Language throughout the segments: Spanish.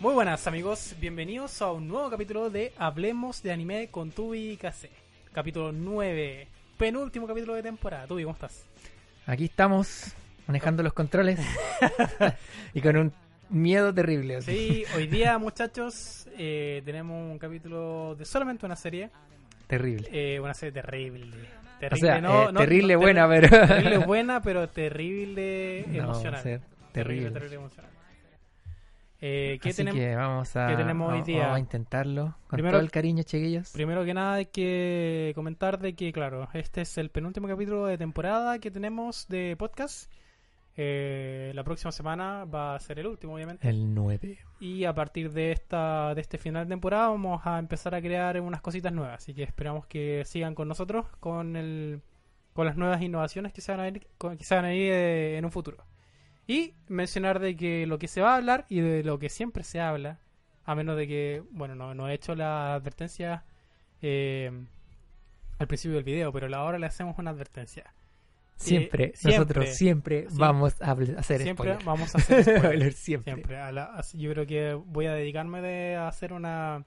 Muy buenas amigos, bienvenidos a un nuevo capítulo de Hablemos de Anime con Tubi y Kase. Capítulo 9, penúltimo capítulo de temporada. Tubi, ¿cómo estás? Aquí estamos manejando los controles y con un miedo terrible. así. Sí, hoy día muchachos eh, tenemos un capítulo de solamente una serie. Terrible. Eh, una serie terrible. O Terrible, sea, no, eh, no- terrible no, buena, pero... Terrible buena, pero terrible emocional. o sea, Terrible, terrible. terrible emocional. Eh, ¿qué Así tenemos? que vamos a, qué tenemos hoy día? vamos a intentarlo con Primero- todo el cariño, chiquillos. Primero que nada hay que comentar de que, claro, este es el penúltimo capítulo de temporada que tenemos de podcast. Eh, la próxima semana va a ser el último, obviamente. El 9. Y a partir de esta de este final de temporada vamos a empezar a crear unas cositas nuevas. Así que esperamos que sigan con nosotros con el con las nuevas innovaciones que se van a ir, que se van a ir eh, en un futuro. Y mencionar de que lo que se va a hablar y de lo que siempre se habla, a menos de que, bueno, no, no he hecho la advertencia eh, al principio del video, pero ahora le hacemos una advertencia. Siempre, siempre, nosotros siempre siempre. vamos a hacer Siempre spoiler. vamos a hacer. Spoiler siempre. Siempre. a la- así- yo creo que voy a dedicarme de a hacer una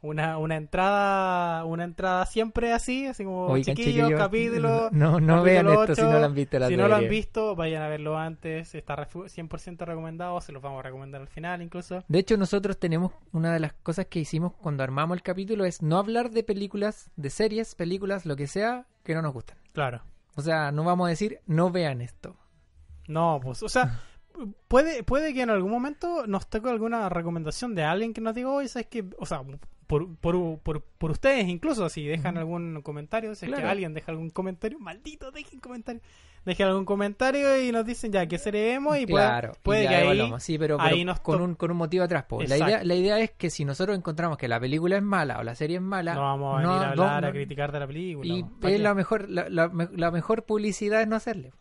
una, una entrada una entrada siempre así, así como Oigan, chiquillos, chiquillos, capítulo. No, no capítulo vean esto si no lo han visto la si no lo han visto, vayan a verlo antes. Está refu- 100% recomendado. Se los vamos a recomendar al final incluso. De hecho, nosotros tenemos una de las cosas que hicimos cuando armamos el capítulo es no hablar de películas, de series, películas, lo que sea, que no nos gustan. Claro. O sea, no vamos a decir no vean esto. No, pues, o sea, puede, puede que en algún momento nos toque alguna recomendación de alguien que nos diga, oye, ¿sabes qué? O sea, por, por, por, por ustedes incluso, si dejan algún comentario, si es que alguien deja algún comentario, maldito, dejen comentario. Dejen algún comentario y nos dicen ya que seremos y claro, puede, y que ahí... sí, pero, pero ahí nos con, un, con un motivo atrás. po. La idea, la idea es que si nosotros encontramos que la película es mala o la serie es mala, No vamos a no- venir a no- hablar, a criticar de la película. y la mejor, la, la la mejor publicidad es no hacerle.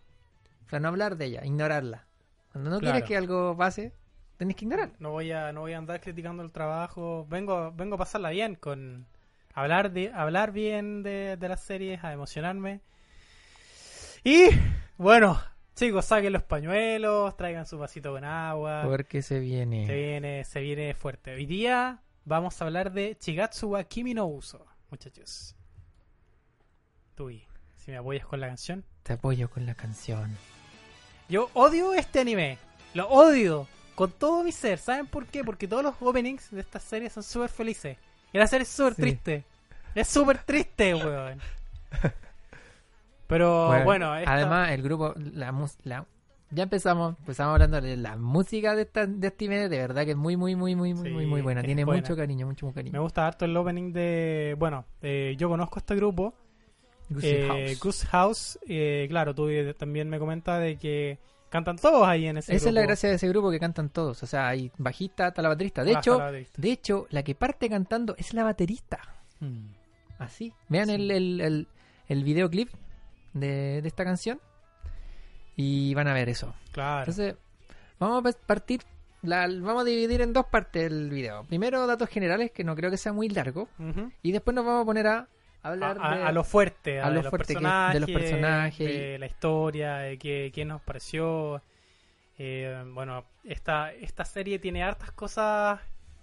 O sea, no hablar de ella, ignorarla. Cuando no Claro. quieres que algo pase, tenés que ignorarla. No voy a, no voy a andar criticando el trabajo. Vengo, vengo a pasarla bien con hablar de, hablar bien de, de las series, a emocionarme. Y bueno, chicos, saquen los pañuelos, traigan su vasito con agua. Porque se viene. Se viene, se viene fuerte. Hoy día vamos a hablar de Chigatsu wa Kimi no Uso, muchachos. Tui, si me apoyas con la canción. Te apoyo con la canción. Yo odio este anime. Lo odio. Con todo mi ser. ¿Saben por qué? Porque todos los openings de esta serie son súper felices. Y la serie es súper Sí. triste. Es súper triste, weón. Pero bueno, esta- además el grupo, la, la- ya empezamos, empezamos hablando de la música de, esta, de este anime, de verdad que es muy, muy, muy, muy, muy, Sí, muy, muy buena. Tiene buena. mucho cariño, mucho, mucho me cariño. gusta harto el opening de... Bueno, eh, yo conozco este grupo. Goosey eh, House. Goose House. eh, claro, tú también me comentas de que cantan todos ahí en ese Esa es la gracia de ese grupo que cantan todos. O sea, hay bajista hasta la baterista. De Ah, hecho, baterista. de hecho, la que parte cantando es la baterista. Mm. Así. Vean Sí. el, el, el, el videoclip de, de esta canción y van a ver eso. Claro. Entonces, vamos a pa- partir, la, vamos a dividir en dos partes el video. Primero, datos generales, que no creo que sea muy largo. Y después nos vamos a poner a, hablar a- de... a lo fuerte, a, a lo de los fuerte que- personajes, de los personajes de la historia, de qué, qué nos pareció. Eh, bueno, esta, esta serie tiene hartas cosas,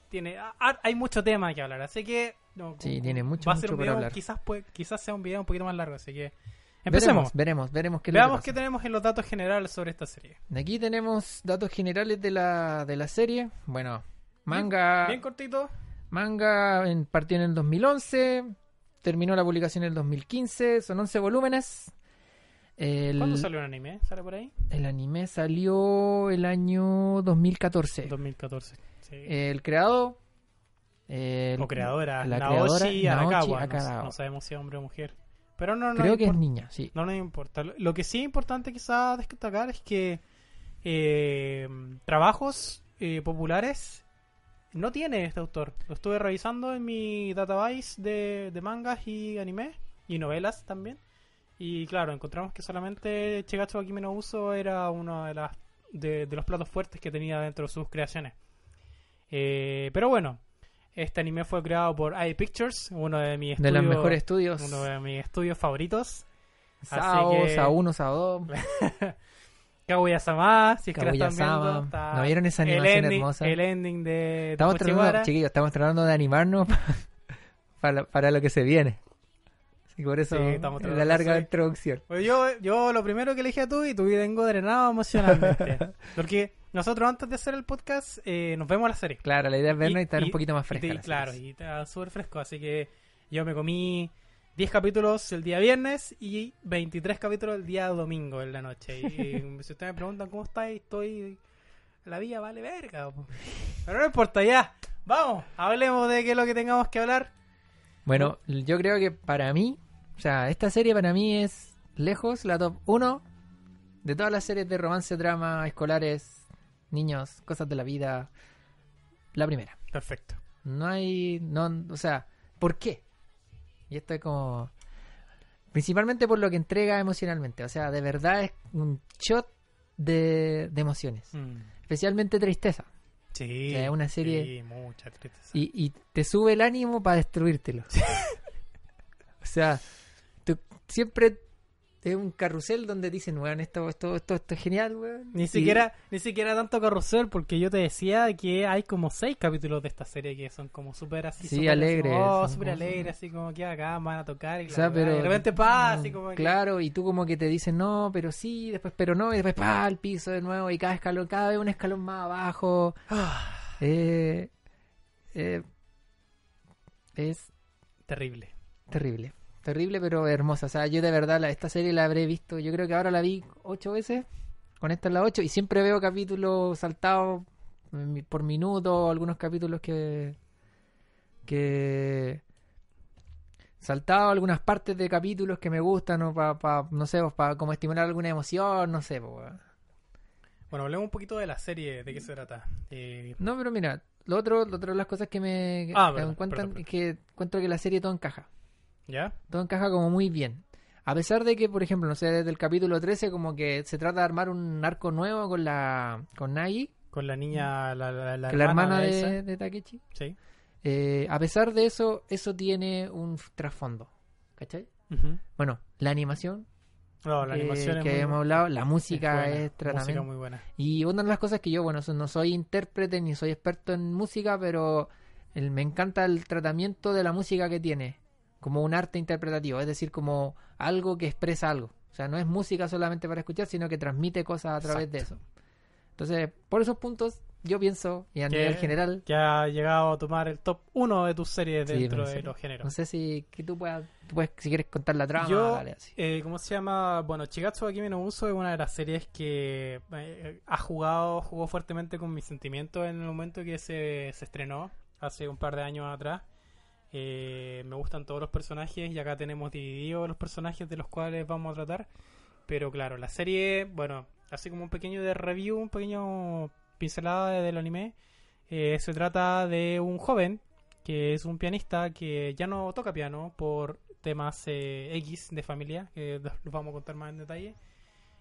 tiene hay mucho tema que hablar, así que no, Sí, tiene mucho, va a ser mucho un video, hablar. quizás puede- quizás sea un video un poquito más largo, así que empecemos. Veremos, veremos, veremos qué Veamos qué tenemos en los datos generales sobre esta serie. Aquí tenemos datos generales de la, de la serie. Bueno, manga... Bien cortito. Manga en, partió en el 2011, terminó la publicación en el 2015, son 11 volúmenes. El, ¿Cuándo salió el anime? ¿Sale por ahí? el anime salió el año 2014. 2014. Sí. El creador... el- o creadora, la Naoshi creadora, Arakawa. Naoshi no- Arakawa. No, sabemos si es hombre o mujer. Pero no, no creo que es niña, sí. No nos importa. Lo- Lo que sí es importante quizás destacar es que eh, trabajos eh, populares no tiene este autor. Lo estuve revisando en mi database de, de mangas y anime y novelas también. Y claro, encontramos que solamente Chigatsu wa Kimi no Uso era uno de, las, de, de los platos fuertes que tenía dentro de sus creaciones. Eh, pero bueno, este anime fue creado por iPictures, uno de mis De estudios, los mejores estudios. uno de mis estudios favoritos. Sao, Sao 1, Sao 2. Kaguya-sama, si es que la están viendo. está ¿No vieron esa el animación ending, hermosa? El ending de Estamos tratando, chiquillos, estamos tratando de animarnos para, para lo que se viene. Que por eso Sí, la larga introducción. Pues yo, yo lo primero que le dije a tú y tú vengo drenado emocionalmente. Porque nosotros antes de hacer el podcast eh, nos vemos la serie. Claro, la idea es vernos y, estar y- un poquito más y fresca. la claro, y está súper fresco. Así que yo me comí 10 capítulos el día viernes y 23 capítulos el día domingo en la noche. Y, si ustedes me preguntan cómo estáis, estoy. La vida vale verga. Pero no importa, ya. Vamos, hablemos de qué es lo que tengamos que hablar. Bueno, yo creo que para mí, o sea, esta serie para mí es lejos la top 1 de todas las series de romance, drama, escolares, niños, cosas de la vida. La primera. Perfecto. No hay, no, o sea, ¿por qué? Y esto es como, principalmente por lo que entrega emocionalmente. O sea, de verdad es un shot de, de emociones, Mm. especialmente tristeza. Sí. O sea, es una serie- Sí, mucha tristeza. Y, y te sube el ánimo para destruírtelo. o sea, tú siempre es un carrusel donde dicen, weón, esto, esto, esto, esto es genial, weón. Ni Y- siquiera, ni siquiera tanto carrusel, porque yo te decía que hay como seis capítulos de esta serie que son como súper así, Sí, súper así, alegres, oh, súper alegres, así como que acá van a tocar y, O sea, pero... y de repente pa, así como que- Claro, y tú como que te dicen, no, pero sí, después, pero no, y después, pa, al piso de nuevo, y cada escalón, cada vez un escalón más abajo. Eh, eh, es terrible. terrible. Terrible, pero hermosa. O sea, yo de verdad la- esta serie la habré visto. Yo creo que ahora la vi ocho veces. Con esta es la ocho. Y siempre veo capítulos saltados por minuto. Algunos capítulos que. que. saltado algunas partes de capítulos que me gustan. O para, no sé, para como estimular alguna emoción. No sé, po. Bueno, hablemos un poquito de la serie, de qué se trata. Eh, No, pero mira, lo otro, lo otro de las cosas que me, Ah, que perdón, encuentran perdón, es que encuentro que la serie todo encaja. ¿Ya? todo encaja como muy bien. A pesar de que, por ejemplo, no sé, desde el capítulo 13 como que se trata de armar un arco nuevo con la con Nagi, Con la niña, la, la, es hermana de, de, Takechi. Sí. Eh, a pesar de eso, eso tiene un trasfondo. ¿Cachai? Bueno, la animación No, la que, animación es que muy hablado, la música buena, es, música muy buena. Y una de las cosas que yo, bueno, no soy intérprete ni soy experto en música, pero el- me encanta el tratamiento de la música que tiene, como un arte interpretativo, es decir, como algo que expresa algo. O sea, no es música solamente para escuchar, sino que transmite cosas a través de eso. Entonces, por esos puntos, yo pienso, y a Que- nivel general, Que ha llegado a tomar el top 1 de tus series Sí, dentro en de los géneros. no sé si que tú puedas, tú puedes, si quieres contar la trama, Yo, dale, así. eh, ¿cómo se llama? Bueno, Chigatsu Akime no Uso es una de las series que eh, ha jugado, jugó fuertemente con mis sentimientos en el momento que se, se estrenó, hace un par de años atrás. Eh, me gustan todos los personajes y acá tenemos divididos los personajes de los cuales vamos a tratar. Pero claro, la serie, bueno, así como un pequeño de review, un pequeño pincelada de- del anime, eh, se trata de un joven que es un pianista que ya no toca piano por temas eh, X de familia, que los vamos a contar más en detalle,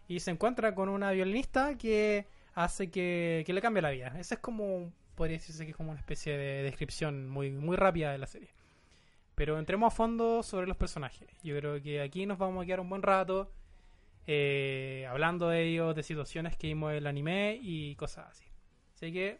y se encuentra con una violinista que hace que, que le cambie la vida. Esa es como, podría decirse que es como una especie de descripción muy, muy rápida de la serie. Pero entremos a fondo sobre los personajes. Yo creo que aquí nos vamos a quedar un buen rato eh, hablando de ellos, de situaciones que vimos en el anime y cosas así. Así que,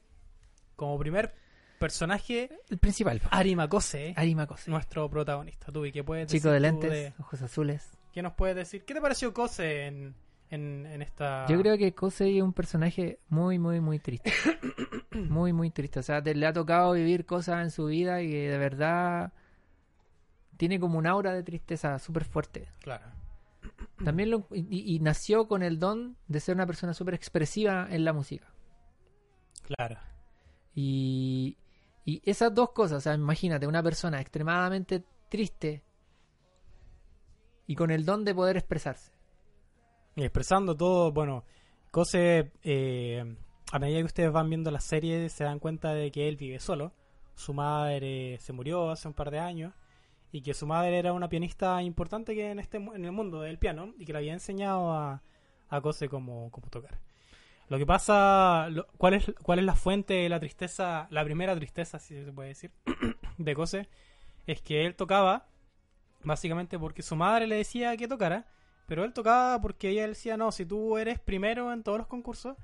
como primer personaje, El principal, Arimakose, Arima Kose. nuestro protagonista. Tú, ¿y qué puedes Chico de decir tú lentes, de- ojos azules. ¿Qué nos puedes decir? ¿Qué te pareció Kose en, en, en esta...? Yo creo que Kosei es un personaje muy, muy, muy triste. muy, muy triste. O sea, te- le ha tocado vivir cosas en su vida y que de verdad tiene como un aura de tristeza súper fuerte. Claro. También lo- y, y nació con el don de ser una persona súper expresiva en la música. Claro. Y, y esas dos cosas, o sea, imagínate, una persona extremadamente triste y con el don de poder expresarse. Y expresando todo, bueno, Kose, eh, a medida que ustedes van viendo la serie, se dan cuenta de que él vive solo. Su madre se murió hace un par de años y que su madre era una pianista importante que en este en el mundo del piano y que le había enseñado a, a Kose cómo, cómo tocar. Lo que pasa, lo- ¿cuál es, ¿cuál es la fuente de la tristeza, la primera tristeza, si se puede decir, de Kose? Es que él tocaba básicamente porque su madre le decía que tocara pero él tocaba porque ella decía, no, si tú eres primero en todos los concursos,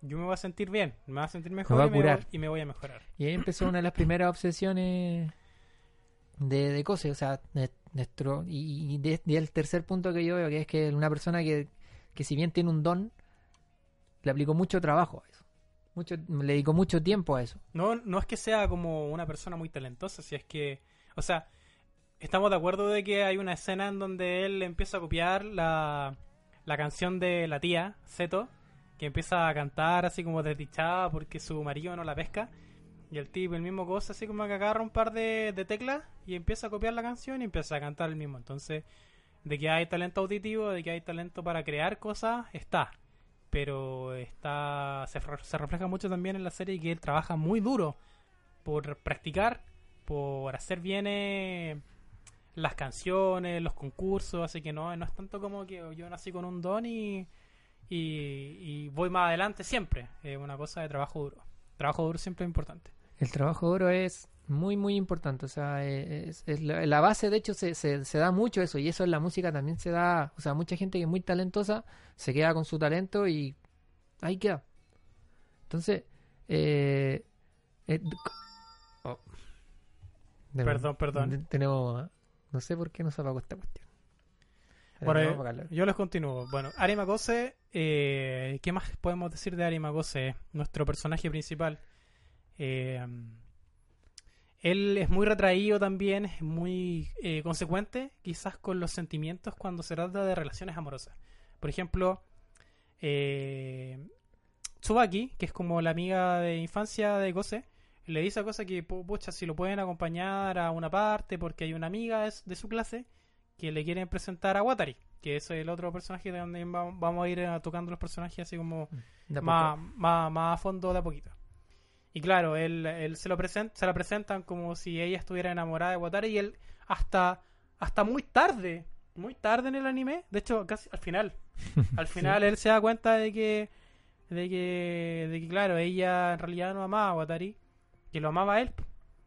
yo me voy a sentir bien, me voy a sentir mejor va a y, me voy, y me voy a mejorar. Y ahí empezó una de las primeras obsesiones de, de Cose, o sea, nuestro, y, y el tercer punto que yo veo, que es que una persona que, que si bien tiene un don, le aplicó mucho trabajo a eso. Mucho, le dedicó mucho tiempo a eso. No, no es que sea como una persona muy talentosa, si es que, o sea, estamos de acuerdo de que hay una escena en donde él empieza a copiar la, la canción de la tía, Seto, que empieza a cantar así como desdichada porque su marido no la pesca. Y el tipo, el mismo cosa, así como que agarra un par de, teclas y empieza a copiar la canción y empieza a cantar el mismo. Entonces, de que hay talento auditivo, de que hay talento para crear cosas, está. Pero está se, re- se refleja mucho también en la serie que él trabaja muy duro por practicar, por hacer bien eh, las canciones, los concursos. Así que no, no es tanto como que yo nací con un don y voy más adelante siempre. Es una cosa de trabajo duro. Trabajo duro siempre es importante. El trabajo duro es muy, muy importante. O sea, eh, es, es la, la base, de hecho, se, se, se da mucho eso. Y eso en la música también se da. O sea, mucha gente que es muy talentosa se queda con su talento y ahí queda. Entonces, eh, eh, oh. De Perdón, perdón. te- Tenemos. No sé por qué nos apagó esta cuestión. Bueno, eh, yo les continúo. Bueno, Ari Magose, eh, ¿qué más podemos decir de Ari Magose? Nuestro personaje principal. Eh, él es muy retraído también, es muy eh, consecuente quizás con los sentimientos cuando se trata de relaciones amorosas. Por ejemplo, eh, Tsubaki, que es como la amiga de infancia de Gose, le dice a Gose que, pu- pucha, si lo pueden acompañar a una parte porque hay una amiga de, su clase que le quieren presentar a Watari, que es el otro personaje de donde va- vamos a ir eh, tocando los personajes así como más, más, más a fondo de a poquito. Y claro, él, él se lo present, se la presentan como si ella estuviera enamorada de Watari y él hasta, hasta muy tarde, muy tarde en el anime, de hecho casi al final, al final él se da cuenta de que, de que, de que claro, ella en realidad no amaba a Watari, que lo amaba a él.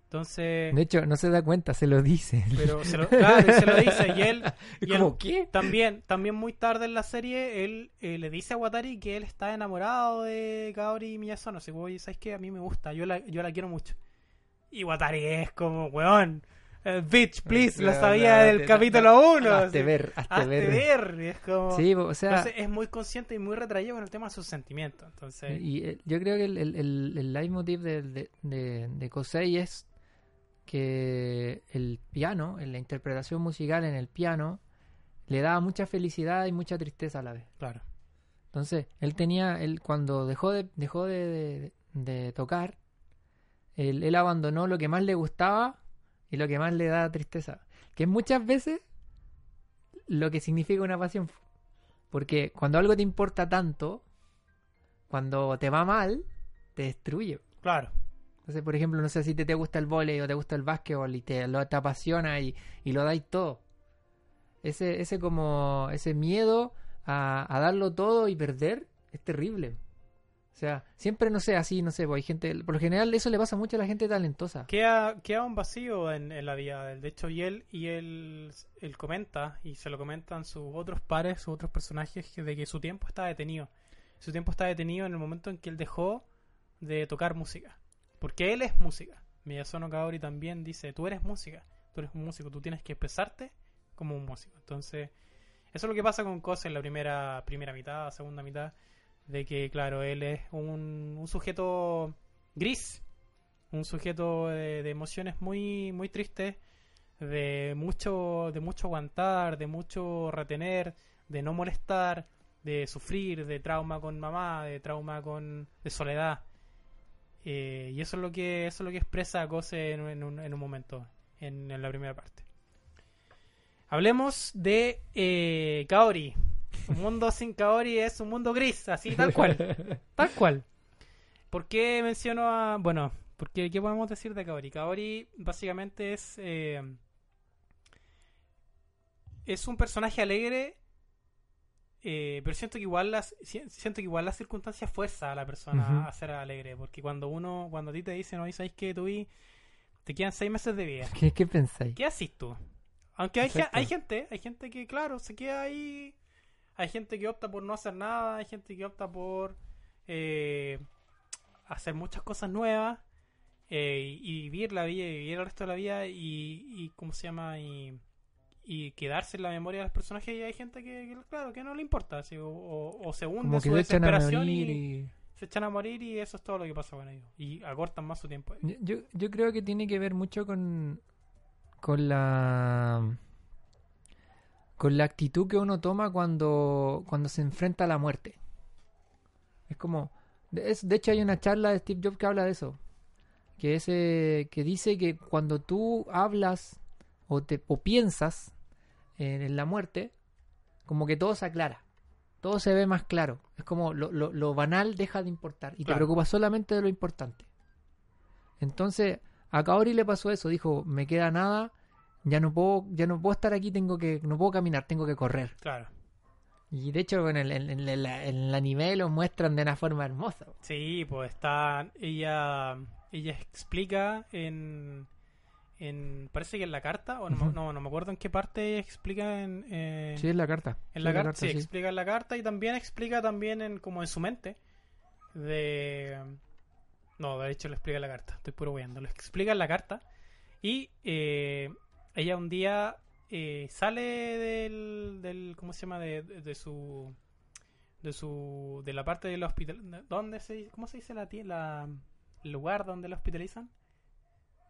Entonces, De hecho, no se da cuenta, se lo dice. pero se lo, claro, se lo dice y él, y él ¿Cómo qué? también, también muy tarde en la serie, él eh, le dice a Watari que él está enamorado de Kaori Miyazono. Así, oye, ¿sabes qué? A mí me gusta, yo la, yo la quiero mucho. Y Watari es como, weón, eh, bitch, please, lo sabía no, del capítulo 1. Hazte ver, hazte ver. y es como... Sí, o sea, Entonces es muy consciente y muy retraído con el tema de sus sentimientos. Entonces, y eh, yo creo que el, el, el, el leitmotiv de, de, de, de Kosei es que el piano, en la interpretación musical en el piano, le daba mucha felicidad y mucha tristeza a la vez. claro. Entonces, él tenía, él cuando dejó de, dejó de, de- de tocar, él, él abandonó lo que más le gustaba y lo que más le da tristeza. Que es muchas veces lo que significa una pasión. Porque cuando algo te importa tanto, cuando te va mal, te destruye. Claro. Por ejemplo, no sé si te, te gusta el vóley o te gusta el básquetbol y te, lo, te apasiona y, y lo dais todo. Ese, ese como, ese miedo a, a darlo todo y perder es terrible. O sea, siempre, no sé, así, no sé, pues hay gente, por lo general eso le pasa mucho a la gente talentosa. Queda, queda un vacío en, en la vida de él. De hecho, y él, y él, él comenta, y se lo comentan sus otros pares, sus otros personajes, de que su tiempo está detenido. Su tiempo está detenido en el momento en que él dejó de tocar música. Porque él es música. Miyazono Kaori también dice, tú eres música, tú eres un músico, tú tienes que expresarte como un músico. Entonces, eso es lo que pasa con Cosa en la primera, primera mitad, segunda mitad, de que, claro, él es un, un sujeto gris, un sujeto de, de emociones muy, muy tristes, de mucho, de mucho aguantar, de mucho retener, de no molestar, de sufrir, de trauma con mamá, de trauma con, de soledad. Eh, y eso es lo que, eso es lo que expresa Gose en, en un, en un momento, en, en la primera parte. Hablemos de eh, Kaori. Un mundo sin Kaori es un mundo gris, así tal cual. Tal cual. ¿Por qué menciono a.? Bueno, porque ¿qué podemos decir de Kaori? Kaori básicamente es. eh, es un personaje alegre. Eh, pero siento que igual las si- siento que igual las circunstancias fuerza a la persona a ser alegre porque cuando uno cuando a ti te dicen no sabes que tú te quedan seis meses de vida ¿Qué, qué pensáis? ¿qué haces tú? Aunque hay, hay gente, hay gente que, claro, se queda ahí hay gente que opta por no hacer nada, hay gente que opta por eh, hacer muchas cosas nuevas eh, y vivir la vida, y vivir el resto de la vida y, y ¿cómo se llama? Y, y quedarse en la memoria de los personajes y hay gente que, que, claro, que no le importa, así, o, o- o se hunde Como en que su se echan a desesperación morir y, y... se echan a morir y eso es todo lo que pasa con ellos. Y acortan más su tiempo. Yo, yo creo que tiene que ver mucho con, con la con la actitud que uno toma cuando, cuando se enfrenta a la muerte. Es como, de, es- de hecho hay una charla de Steve Jobs que habla de eso, que ese que dice que cuando tú hablas o te o piensas en, en la muerte, como que todo se aclara, todo se ve más claro. Es como lo, lo- lo banal deja de importar y te preocupas solamente de lo importante. Entonces, a Kaori le pasó eso, dijo, me queda nada, ya no puedo, ya no puedo estar aquí, tengo que, no puedo caminar, tengo que correr. Claro. Y de hecho en el, en, en el- en el anime lo muestran de una forma hermosa. Sí, pues está. Ella ella explica en. En parece que en la carta, o no, no, no me acuerdo en qué parte explica en. eh, Sí, es la carta. En Sí, la carta, sí, sí. explica en la carta y también explica también en como en su mente de no, de hecho lo explica en la carta, estoy puro weyando, lo explica en la carta y eh, ella un día eh, sale del, del ¿cómo se llama? de, de, de su de su de la parte del hospital ¿dónde se cómo se dice la la el lugar donde la hospitalizan?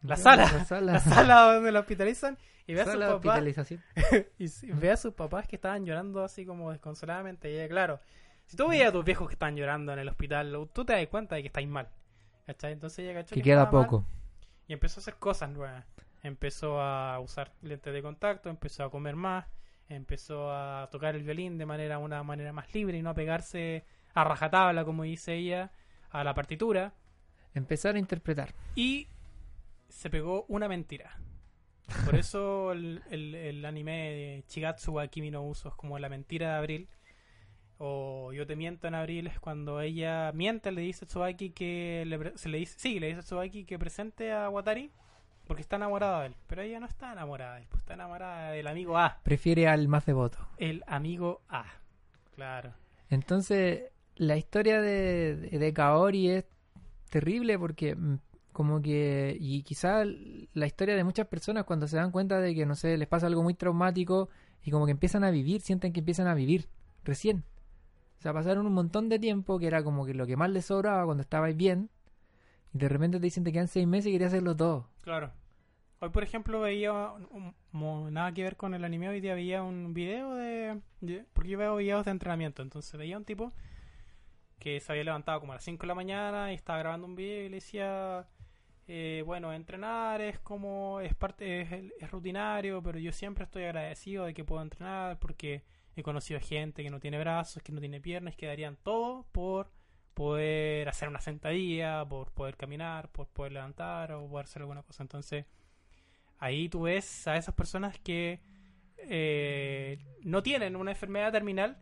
La sala. La sala. La sala donde la hospitalizan y ve a su Sala de papá hospitalización. y ve a sus papás que estaban llorando así como desconsoladamente. Y ella, claro, si tú veías a tus viejos que están llorando en el hospital, lo- tú te das cuenta de que estáis mal. ¿Cachai? Entonces ella cachó Que que queda estaba mal poco. y empezó a hacer cosas nuevas. Empezó a usar lentes de contacto, empezó a comer más, empezó a tocar el violín de manera una manera más libre y no a pegarse a rajatabla, como dice ella, a la partitura. Empezar a interpretar. Y se pegó una mentira. Por eso el, el- el anime de Chigatsu wa Kimi no Uso es como la mentira de Abril. O Yo te miento en Abril es cuando ella miente, le dice a Tsubaki que le, se le dice, sí, le dice a Tsubaki que presente a Watari porque está enamorada de él. Pero ella no está enamorada de él, pues está enamorada del amigo A. Prefiere al más devoto. El amigo A. Claro. Entonces, la historia de, de, Kaori es terrible porque como que, y quizá la historia de muchas personas cuando se dan cuenta de que, no sé, les pasa algo muy traumático y como que empiezan a vivir, sienten que empiezan a vivir recién. O sea, pasaron un montón de tiempo que era como que lo que más les sobraba cuando estabais bien y de repente te dicen te quedan seis meses y querías hacerlo todo. Claro. Hoy, por ejemplo, veía, un- mo- nada que ver con el anime, hoy día veía un video de, de- Porque yo veo videos de entrenamiento, entonces veía un tipo que se había levantado como a las 5 de la mañana y estaba grabando un video y le decía... eh, bueno, entrenar es como... es parte es, es rutinario, pero yo siempre estoy agradecido de que puedo entrenar porque he conocido gente que no tiene brazos, que no tiene piernas, que darían todo por poder hacer una sentadilla, por poder caminar, por poder levantar o poder hacer alguna cosa. Entonces, ahí tú ves a esas personas que eh, no tienen una enfermedad terminal,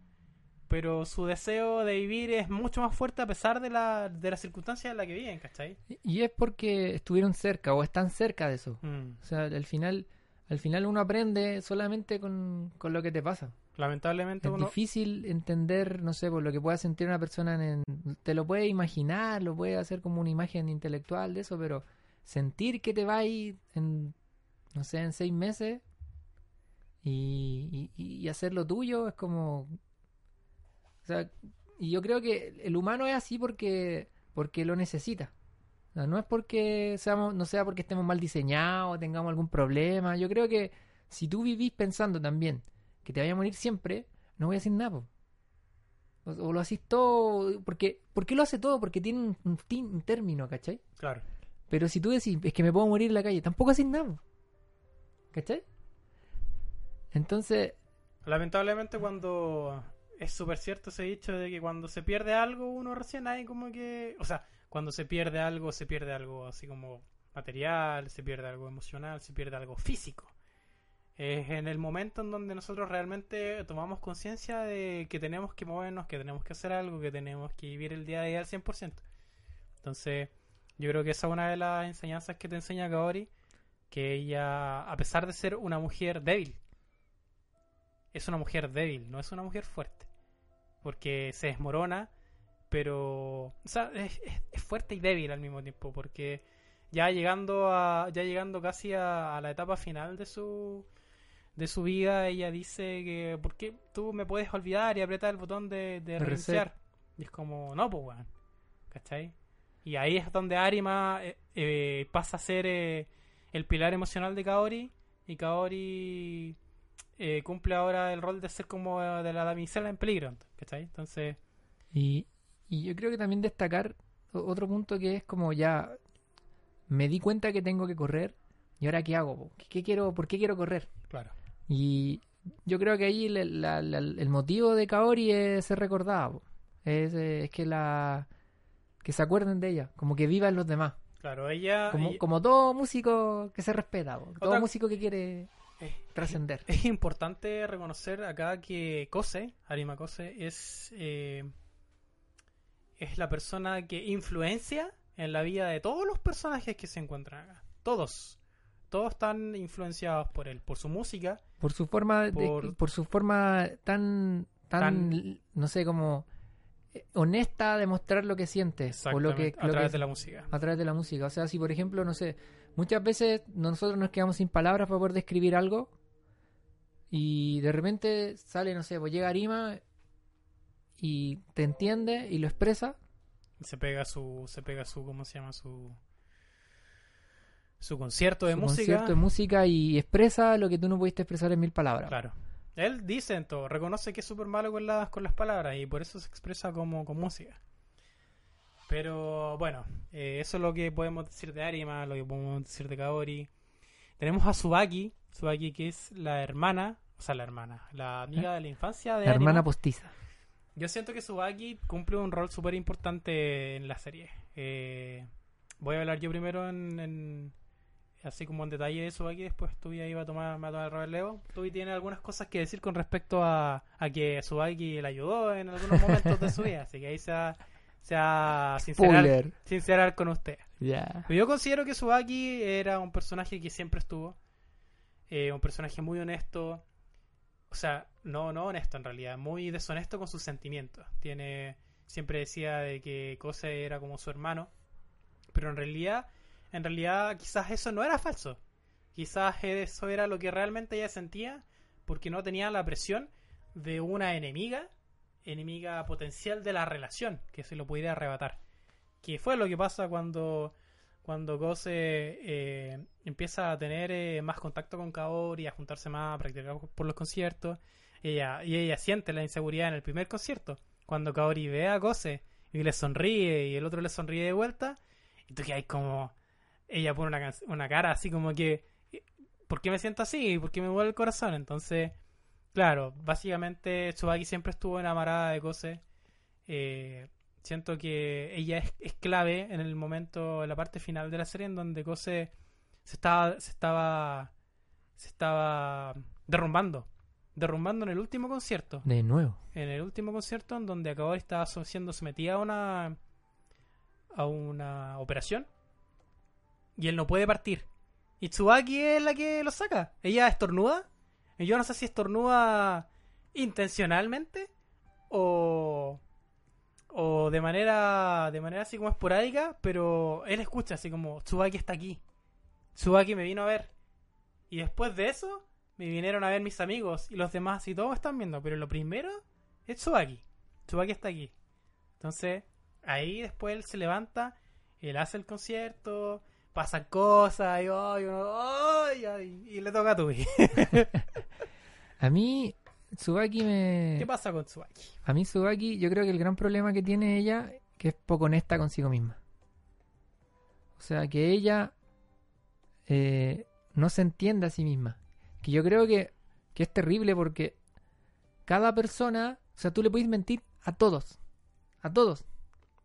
pero su deseo de vivir es mucho más fuerte a pesar de la, de las circunstancias en las que viven, ¿cachai? Y- es porque estuvieron cerca o están cerca de eso. Mm. O sea, al final, al final uno aprende solamente con, con lo que te pasa. Lamentablemente Es uno... difícil entender, no sé, por lo que pueda sentir una persona en, te lo puede imaginar, lo puede hacer como una imagen intelectual de eso, pero sentir que te va a ir en, no sé, en seis meses y, y, y hacer lo tuyo es como, sea, y yo creo que el humano es así porque, porque lo necesita. O sea, no es porque seamos, no sea porque estemos mal diseñados tengamos algún problema. Yo creo que si tú vivís pensando también que te vaya a morir siempre, no voy a decir nada. O, o lo haces todo, porque ¿por qué lo hace todo? Porque tiene un, un un término, ¿cachai? Claro. Pero si tú decís, es que me puedo morir en la calle, tampoco haces nada. ¿Cachai? Entonces, Lamentablemente cuando es súper cierto ese dicho de que cuando se pierde algo uno recién hay como que... O sea, cuando se pierde algo, se pierde algo así como material, se pierde algo emocional, se pierde algo físico. Es en el momento en donde nosotros realmente tomamos conciencia de que tenemos que movernos, que tenemos que hacer algo, que tenemos que vivir el día a día al 100%. Entonces, yo creo que esa es una de las enseñanzas que te enseña Kaori, que ella, a pesar de ser una mujer débil, es una mujer débil, no es una mujer fuerte. Porque se desmorona, pero o sea, es, fuerte y débil al mismo tiempo, porque ya llegando a ya llegando casi a, a la etapa final de su de su vida, ella dice que ¿por qué tú me puedes olvidar y apretar el botón de, reiniciar? Y es como, no, pues weón, ¿cachai? Y ahí es donde Arima eh, eh, pasa a ser eh, el pilar emocional de Kaori y Kaori eh, cumple ahora el rol de ser como eh, de la damisela en peligro, ¿cachai? Entonces, Y, y yo creo que también destacar otro punto que es como ya me di cuenta que tengo que correr y ahora qué hago? ¿Qué, qué quiero, ¿por qué quiero correr? claro. Y yo creo que ahí la- la- la- el motivo de Kaori es ser recordada, es, eh, es que la que se acuerden de ella, como que vivan los demás, Claro, ella como, ella- como todo músico que se respeta, todo Otra- músico que quiere eh, trascender. es importante reconocer acá que Kose, Arima Kose, es, eh, es la persona que influencia en la vida de todos los personajes que se encuentran acá. Todos. Todos están influenciados por él, por su música. Por su forma, de- Por- por, su forma tan, tan, Tan- no sé, como eh, honesta de mostrar lo que siente o lo que, a través que- de la música. a través de la música. O sea, si por ejemplo, no sé, muchas veces nosotros nos quedamos sin palabras para poder describir algo y de repente sale, no sé, pues llega Arima y te entiende y lo expresa. Se pega su, se pega su, ¿cómo se llama? Su, su concierto de su música. concierto de música y expresa lo que tú no pudiste expresar en mil palabras. Claro. Él dice en todo, reconoce que es súper malo con las, con las palabras y por eso se expresa como con música. Pero bueno, eh, eso es lo que podemos decir de Arima, lo que podemos decir de Kaori. Tenemos a Subaki, Subaki que es la hermana, o sea, la hermana, la amiga de la infancia de La Arima. hermana postiza. Yo siento que Subaki cumple un rol súper importante en la serie. Eh, voy a hablar yo primero en, en- así como en detalle de Subaki, después tú ya iba a tomar, me va a tomar el relevo. Tú tiene algunas cosas que decir con respecto a, a que Subaki le ayudó en algunos momentos de su vida, así que ahí se va, se va a sincerar, Spoiler. sincerar con usted. Yo considero que Subaki era un personaje que siempre estuvo. eh, un personaje muy honesto. O sea, no, no honesto en realidad, muy deshonesto con sus sentimientos. Tiene. Siempre decía de que Kose era como su hermano. Pero en realidad, en realidad, quizás eso no era falso. Quizás eso era lo que realmente ella sentía. Porque no tenía la presión de una enemiga. Enemiga potencial de la relación. Que se lo pudiera arrebatar. Que fue lo que pasa cuando cuando Gose eh, empieza a tener eh, más contacto con Kaori, a juntarse más, a practicar por los conciertos, ella, y ella siente la inseguridad en el primer concierto. Cuando Kaori ve a Gose y le sonríe y el otro le sonríe de vuelta, y tú que hay como... Ella pone una, una cara así como que... ¿Por qué me siento así? ¿Por qué me duele el corazón? Entonces, claro, básicamente Tsubaki siempre estuvo enamorada de Gose. Eh, siento que ella es, es clave en el momento, en la parte final de la serie, en donde Kose se estaba, se estaba, se estaba derrumbando, derrumbando en el último concierto, De nuevo. en el último concierto en donde acabó estaba siendo sometida a una, a una operación y él no puede partir. Y Tsubaki es la que lo saca. Ella estornuda. Yo no sé si estornuda intencionalmente o o de manera de manera así como esporádica, pero él escucha así como Tsubaki está aquí. Tsubaki me vino a ver. Y después de eso me vinieron a ver mis amigos y los demás y todos están viendo, pero lo primero es Tsubaki. Tsubaki está aquí. Entonces, ahí después él se levanta, él hace el concierto, pasan cosas y, ay, uno, ay, ay, y le toca a Tubi. A mí, Tsubaki me. ¿Qué pasa con Tsubaki? A mí, Tsubaki, yo creo que el gran problema que tiene ella que es poco honesta consigo misma. O sea, que ella eh, no se entiende a sí misma. Que yo creo que, que es terrible porque cada persona, o sea, tú le puedes mentir a todos. A todos.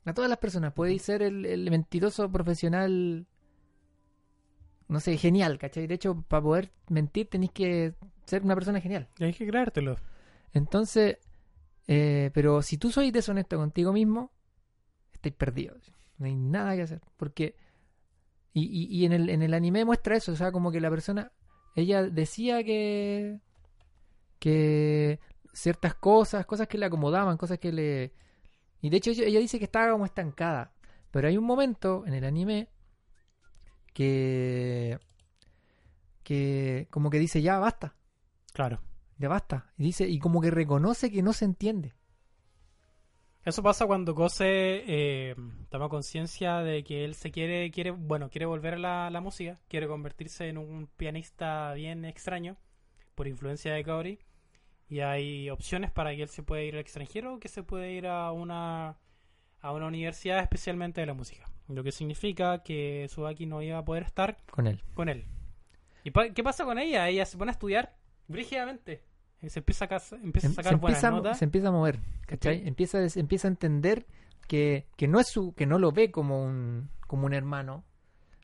A todas las personas. Puedes ser el, el mentiroso profesional, no sé, genial, ¿cachai? De hecho, para poder mentir tenéis que ser una persona genial. Hay que creértelo. Entonces, eh, pero si tú sois deshonesto contigo mismo, estáis perdidos. No hay nada que hacer. Porque, y, y, y en, el, en el anime muestra eso, o sea, como que la persona, ella decía que, que ciertas cosas, cosas que le acomodaban, cosas que le... Y de hecho ella, ella dice que estaba como estancada. Pero hay un momento en el anime que... que como que dice ya basta, Claro. ya basta. Y dice, y como que reconoce que no se entiende. Eso pasa cuando Gose eh, toma conciencia de que él se quiere, quiere, bueno, quiere volver a la, la música, quiere convertirse en un pianista bien extraño por influencia de Kaori. Y hay opciones para que él se pueda ir al extranjero o que se puede ir a una, a una universidad especialmente de la música. Lo que significa que Subaki no iba a poder estar Con él. con él. ¿Y pa- qué pasa con ella? Ella se pone a estudiar brígidamente. Se empieza a, casa- empieza a Em- Se, sacar buenas empieza, notas. se empieza a mover, ¿cachai? Empieza, empieza a entender que, que no es su, que no lo ve como un, como un hermano,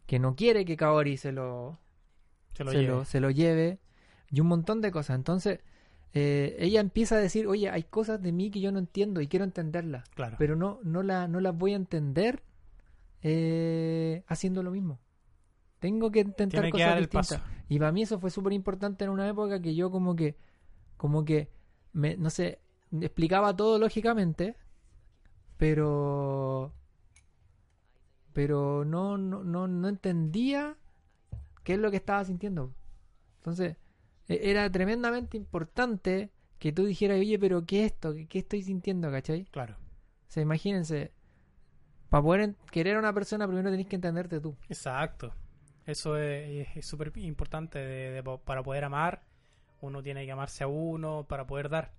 que no quiere que Kaori se lo, Se lo se, lleva. lo, se lo lleve y un montón de cosas. Entonces, eh, ella empieza a decir, oye, hay cosas de mí que yo no entiendo y quiero entenderlas, Claro. pero no, no, la, no las voy a entender eh, haciendo lo mismo. Tengo que intentar Tiene cosas distintas. Y para mí eso fue súper importante en una época que yo como que, como que, me, no sé, explicaba todo lógicamente, pero, pero no, no, no, no entendía qué es lo que estaba sintiendo. Entonces, e- era tremendamente importante que tú dijeras, oye, pero ¿qué es esto? ¿Qué, qué estoy sintiendo, cachai? Claro. O sea, imagínense, para poder querer a una persona primero tenés que entenderte tú. Exacto. Eso es es súper importante de- de para poder amar. Uno tiene que amarse a uno para poder dar.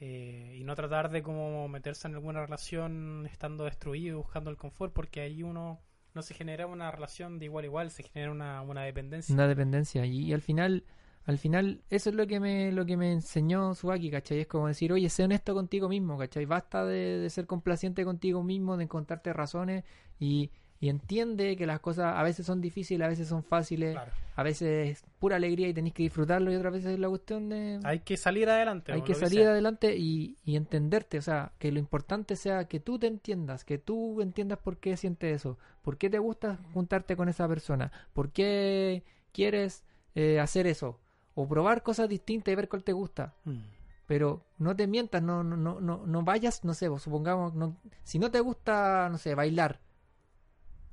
Eh, y no tratar de como meterse en alguna relación estando destruido, buscando el confort, porque ahí uno no se genera una relación de igual a igual, se genera una, una dependencia. Una dependencia. Y, y al final, al final, eso es lo que me, lo que me enseñó Subaki, ¿cachai? Es como decir, oye, sé honesto contigo mismo, ¿cachai? Basta de, de ser complaciente contigo mismo, de encontrarte razones y, y entiende que las cosas a veces son difíciles, a veces son fáciles, Claro. a veces es pura alegría y tenéis que disfrutarlo y otras veces es la cuestión de... Hay que salir adelante. Hay que salir dice. adelante y, y entenderte, o sea, que lo importante sea que tú te entiendas, que tú entiendas por qué sientes eso, por qué te gusta juntarte con esa persona, por qué quieres eh, hacer eso, o probar cosas distintas y ver cuál te gusta. Mm. Pero no te mientas, no, no, no, no, no vayas, no sé, supongamos, no, si no te gusta, no sé, bailar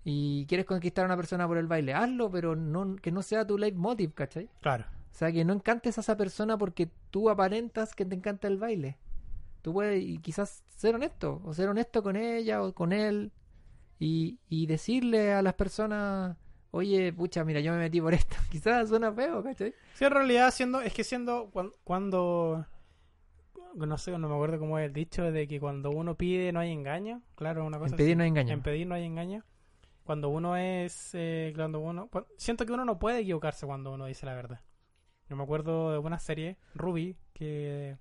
y quieres conquistar a una persona por el baile, hazlo, pero no, que no sea tu leitmotiv, ¿cachai? Claro. O sea, que no encantes a esa persona porque tú aparentas que te encanta el baile. Tú puedes y quizás ser honesto, o ser honesto con ella o con él y, y decirle a las personas, oye, pucha, mira, yo me metí por esto. quizás suena feo, ¿cachai? Sí, en realidad siendo, es que siendo cuan- cuando, no sé, no me acuerdo cómo es el dicho de que cuando uno pide no hay engaño, claro, una cosa En pedir así. no hay engaño. En pedir no hay engaño. Cuando uno es, eh, cuando uno, cu- siento que uno no puede equivocarse cuando uno dice la verdad. Yo me acuerdo de una serie, Ruby, que,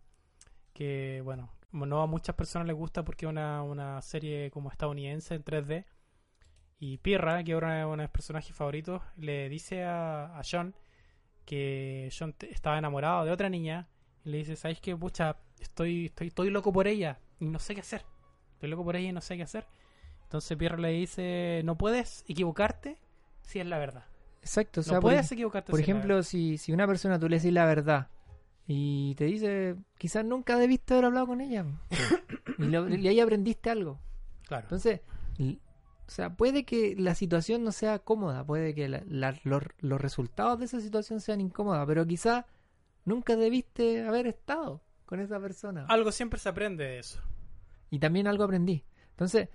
que bueno, no a muchas personas les gusta porque es una, una serie como estadounidense en 3D. Y Pirra, que ahora es uno de mis personajes favoritos, le dice a, a John que John estaba enamorado de otra niña y le dice, ¿sabes qué? Pucha, estoy, estoy, estoy loco por ella y no sé qué hacer. Estoy loco por ella y no sé qué hacer. Entonces Pierre le dice, no puedes equivocarte si es la verdad. Exacto, o sea, no por, puedes equivocarte por si es la ejemplo, si, si una persona tú le decís la verdad y te dice, quizás nunca debiste haber hablado con ella y, lo- y ahí aprendiste algo. Claro. Entonces, o sea, puede que la situación no sea cómoda, puede que la- la- los, los resultados de esa situación sean incómodas, pero quizá nunca debiste haber estado con esa persona. Algo siempre se aprende de eso. Y también algo aprendí. Entonces,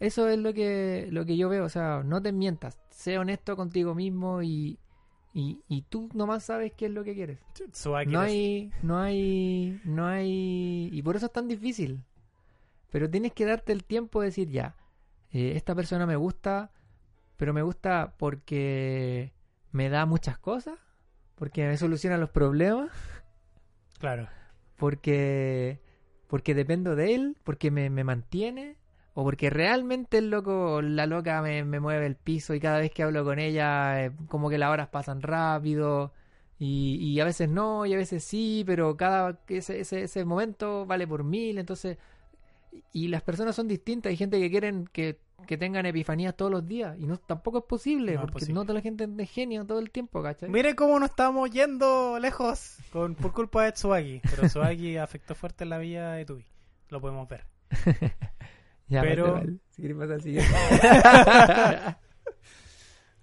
eso es lo que, lo que yo veo, o sea, no te mientas, sé honesto contigo mismo y, y, y tú nomás sabes qué es lo que quieres. No hay, no hay, no hay, y por eso es tan difícil. Pero tienes que darte el tiempo de decir ya, eh, esta persona me gusta, pero me gusta porque me da muchas cosas, porque me soluciona los problemas, Claro. porque, porque dependo de él, porque me, me mantiene, o porque realmente el loco, la loca me, me mueve el piso y cada vez que hablo con ella, eh, como que las horas pasan rápido. Y, y a veces no, y a veces sí, pero cada ese, ese, ese momento vale por mil, entonces... Y las personas son distintas, hay gente que quieren que que tengan epifanías todos los días. Y no tampoco es posible, No porque posible. no toda la gente es de genio todo el tiempo, ¿cachai? Mire cómo nos estamos yendo lejos con, por culpa de Tsubaki. Pero Tsubaki afectó fuerte la vida de Tubi. Lo podemos ver. Ya, pero-. Si al siguiente.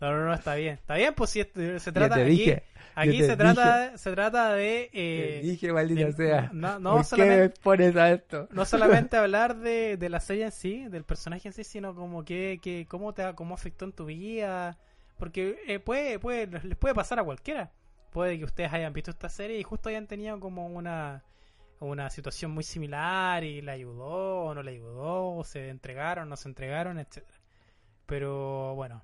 No, no, no, está bien. Está bien, pues si se Ya trata te aquí, dije. aquí te se trata, se trata de... Eh, dije, maldita de- sea. no- no ¿Por qué solamente- me pones a esto? no solamente hablar de, de la serie en sí, del personaje en sí, sino como que, que cómo te cómo afectó en tu vida, porque eh, puede, puede les puede pasar a cualquiera. Puede que ustedes hayan visto esta serie y justo hayan tenido como una una situación muy similar y le ayudó o no le ayudó, o se entregaron, no se entregaron, etcétera. Pero bueno,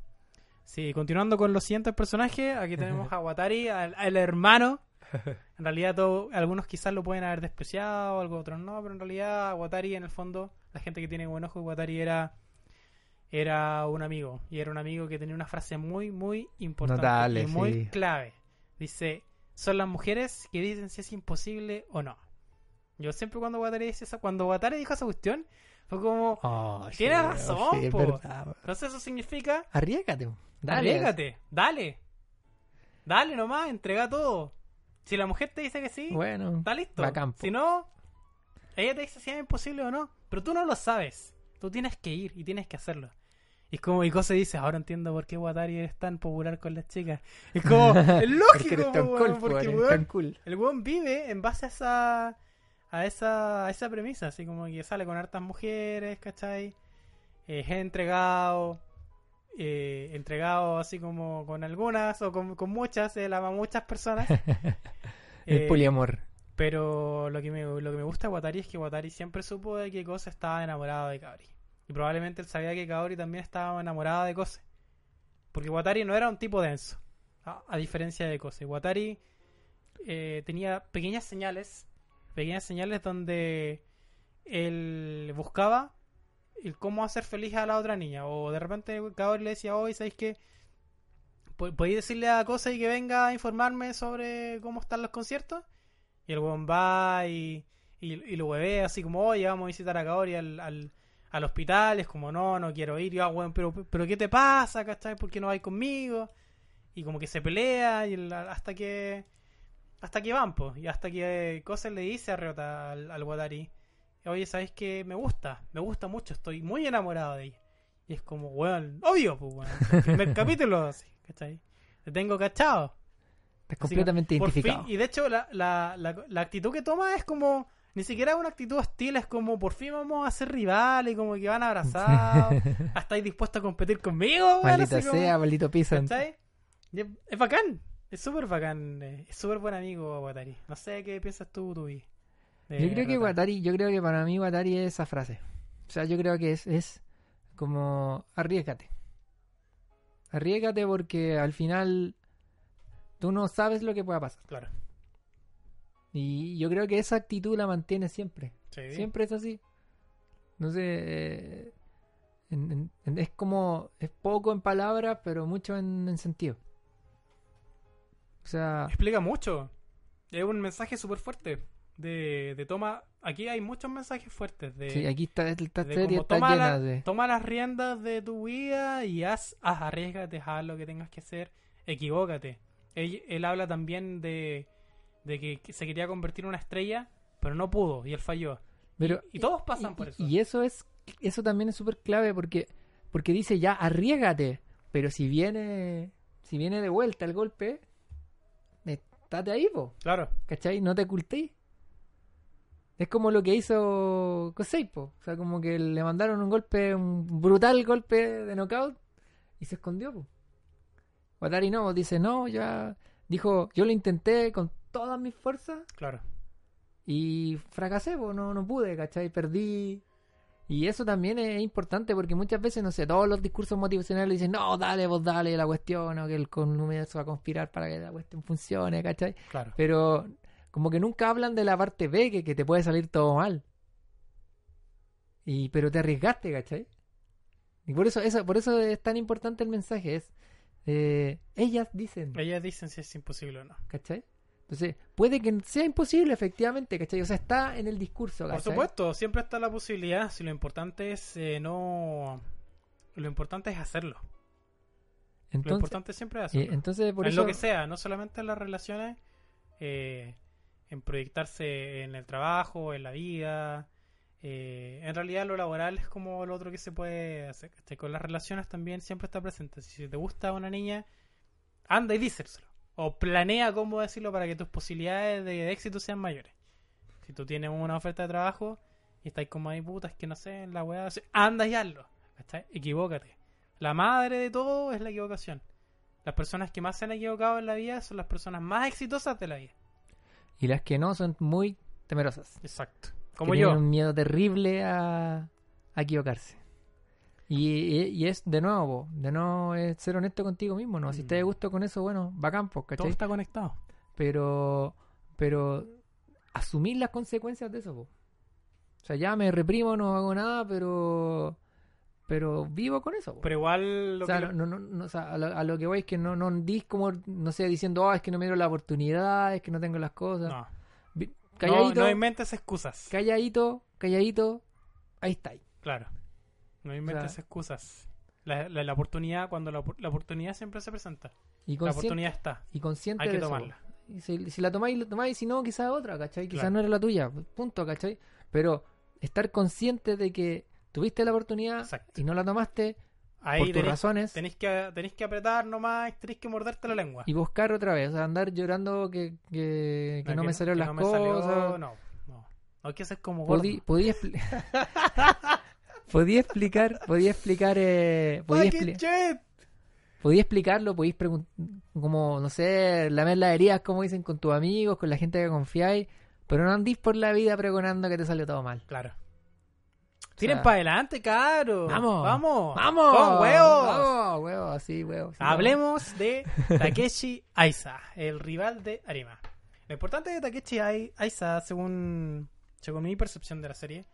sí, continuando con los siguientes personajes, aquí tenemos a Watari, al, al hermano en realidad todo, algunos quizás lo pueden haber despreciado, algo otros no, pero en realidad Watari en el fondo, la gente que tiene buen ojo, Watari era era un amigo y era un amigo que tenía una frase muy muy importante Notable, y muy sí. clave. Dice, son las mujeres que dicen si es imposible o no. Yo siempre cuando Watari dice esa, cuando Watari dijo esa cuestión, fue como, Oh, Tienes sí, razón, sí, po. entonces eso significa Arriesgate. Dale. Dale. Dale nomás, entrega todo. Si la mujer te dice que sí, Bueno, está listo. bacán. Si no, ella te dice si es imposible o no. Pero tú no lo sabes. Tú tienes que ir y tienes que hacerlo. Y es como Iko se dice, ahora entiendo por qué Watari es tan popular con las chicas. Es como, es porque lógico, eres tan po, cool, porque weón, cool. el weón vive en base a esa, a esa, a esa premisa, así como que sale con hartas mujeres, ¿cachai? Eh, es entregado, eh, entregado así como con algunas o con, con muchas, él ama a muchas personas. El Eh, poliamor. pero lo que, me, lo que me gusta de Watari es que Watari siempre supo de que Kose estaba enamorado de Kaori. Y probablemente él sabía que Kaori también estaba enamorada de Kose. Porque Watari no era un tipo denso. A, a diferencia de Kose. Watari eh, tenía pequeñas señales. Pequeñas señales donde él buscaba el cómo hacer feliz a la otra niña. O de repente Kaori le decía, hoy ¿sabéis qué? Po- ¿Podéis decirle a Kose que venga a informarme sobre cómo están los conciertos? Y el weón va y, y, y lo huevea así como, oye, vamos a visitar a Kaori al, al, al hospital. Y es como, no, no quiero ir. Y, ah, weón, pero, pero ¿qué te pasa, cachai? ¿Por qué no vais conmigo? Y como que se pelea y hasta que hasta que van, pues. Y hasta que Kose le dice a Ryota al, al Watari, oye, ¿sabes qué? Me gusta, me gusta mucho, estoy muy enamorado de ella. Y es como, weón, obvio, pues, weón. El primer capítulo, así, ¿cachai? Te tengo cachado. Estás completamente como, identificado. fin- y de hecho, la, la, la, la actitud que toma es como. Ni siquiera una actitud hostil, es como por fin vamos a ser rivales, como que van abrazados. ¿Hasta estáis dispuestos a competir conmigo? weón? Maldita como- sea, maldito pisan. ¿Cachai? Es, es bacán, es súper bacán, eh, es súper buen amigo Watari. No sé qué piensas tú, Tubi. Yo creo que Rata. Watari, yo creo que para mí Watari es esa frase. O sea, yo creo que es, es como arriesgate. Arriesgate porque al final tú no sabes lo que pueda pasar. Claro. Y yo creo que esa actitud la mantiene siempre. Sí. Siempre es así. No sé. eh, en- en- en- es como. Es poco en palabras, pero mucho en, en sentido. O sea. Explica mucho. Es un mensaje súper fuerte. De, de toma. Aquí hay muchos mensajes fuertes. De, Sí, aquí está, esta de serie como está toma, llena la- de. toma las riendas de tu vida y haz, haz arriesgate, haz lo que tengas que hacer, equivócate. Él, él habla también de, de que, que se quería convertir en una estrella, pero no pudo y él falló. Pero, y todos pasan y- por eso. Y eso es, eso también es súper clave porque, porque dice ya, arriesgate. Pero si viene, si viene de vuelta el golpe, estate ahí, po, Claro, ¿cachai? No te ocultéis. Es como lo que hizo Kosei, po. O sea, como que le mandaron un golpe, un brutal golpe de knockout y se escondió, po. Watari no, dice, no, ya. Dijo, yo lo intenté con todas mis fuerzas claro. y fracasé, pues no, no pude, ¿cachai? Perdí. Y eso también es importante porque muchas veces, no sé, todos los discursos motivacionales dicen, no, dale, vos dale la cuestión, o que el con universo va a conspirar para que la cuestión funcione, ¿cachai? Claro. Pero como que nunca hablan de la parte B, que, que te puede salir todo mal. Y, pero te arriesgaste, ¿cachai? Y por eso, eso, por eso es tan importante el mensaje, es, eh, ellas dicen, Ellas dicen si es imposible o no. ¿cachai? Entonces, puede que sea imposible, efectivamente, ¿cachai? O sea, está en el discurso, Por ¿cachai? supuesto, siempre está la posibilidad. Si lo importante es eh, no lo importante es hacerlo. lo importante siempre es eh, hacerlo. entonces por en eso lo que sea, no solamente en las relaciones, eh, en proyectarse en el trabajo, en la vida. eh, en realidad lo laboral es como lo otro que se puede hacer. Con las relaciones también siempre está presente. Si te gusta una niña, anda y díselo. O planea cómo decirlo para que tus posibilidades de éxito sean mayores. Si tú tienes una oferta de trabajo y estáis como ahí, puta, es que no sé, en la weá, anda y hazlo. ¿cachai? Equivócate. La madre de todo es la equivocación. Las personas que más se han equivocado en la vida son las personas más exitosas de la vida. Y las que no son muy temerosas. Exacto. que Como tienen yo. un miedo terrible a, a equivocarse. Y, y- y es de nuevo, de no ser honesto contigo mismo, ¿no? Si Mm. te gusto con eso, bueno, bacán, pues, Todo ¿cachai? está conectado. Pero, pero asumir las consecuencias de eso, po. O sea, ya me reprimo, no hago nada, pero pero vivo con eso. Pero igual lo o sea, que no, no, no, o sea, a, lo, a lo que voy es que no, no dis como, no sé, diciendo, ah, es que no me dieron la oportunidad, es que no tengo las cosas. no. Vi- No, Calladito, no inventes excusas. calladito, calladito, ahí está. Claro. No inventes sea- excusas. La, la- la oportunidad, cuando la, la oportunidad siempre se presenta. Y La oportunidad está. y consciente Hay que de eso, tomarla. Y si, si la tomáis, la tomáis, si no, quizás otra, ¿cachai? Quizás Claro. no era la tuya, punto, ¿cachai? Pero estar consciente de que tuviste la oportunidad Exacto. y no la tomaste Ahí por tus razones tenéis que, tenéis que apretar nomás, tenéis que morderte la lengua. y buscar otra vez, o sea, andar llorando que, que, que no me salieron las no me salió, cosas. no, no. Hay que ser como gordo. Podí- expli- podía explicar, podía explicar, eh, podía, expli- podía explicarlo, podéis preguntar, como, no sé, lamer las heridas, como dicen, con tus amigos, con la gente que confiáis, pero no andís por la vida pregonando que te salió todo mal. Claro. Tiren sea, para adelante, caro. Vamos. Vamos. ¡Vamos! Con huevos. ¡Vamos! ¡Huevos! Sí, huevos. sí, Hablemos de Takeshi Aiza, el rival de Arima. Lo importante de Takeshi Ai- Aiza, según, según mi percepción de la serie,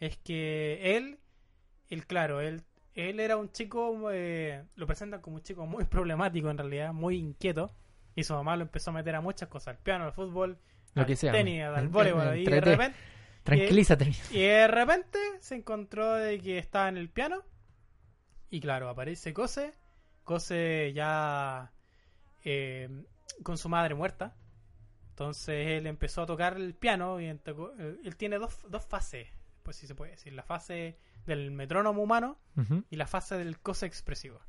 es que él, él claro, él, él era un chico, eh, lo presentan como un chico muy problemático en realidad, muy inquieto, y su mamá lo empezó a meter a muchas cosas, al piano, al fútbol, Lo al que sea. tenis, al voleibol, en- y de entrete. repente Tranquilízate. y de repente se encontró de que estaba en el piano. Y claro, aparece Cose. Cose ya eh, con su madre muerta. Entonces él empezó a tocar el piano. Y tocó- eh, él tiene dos, dos fases, pues si se puede decir. La fase del metrónomo humano y la fase del Cose expresivo.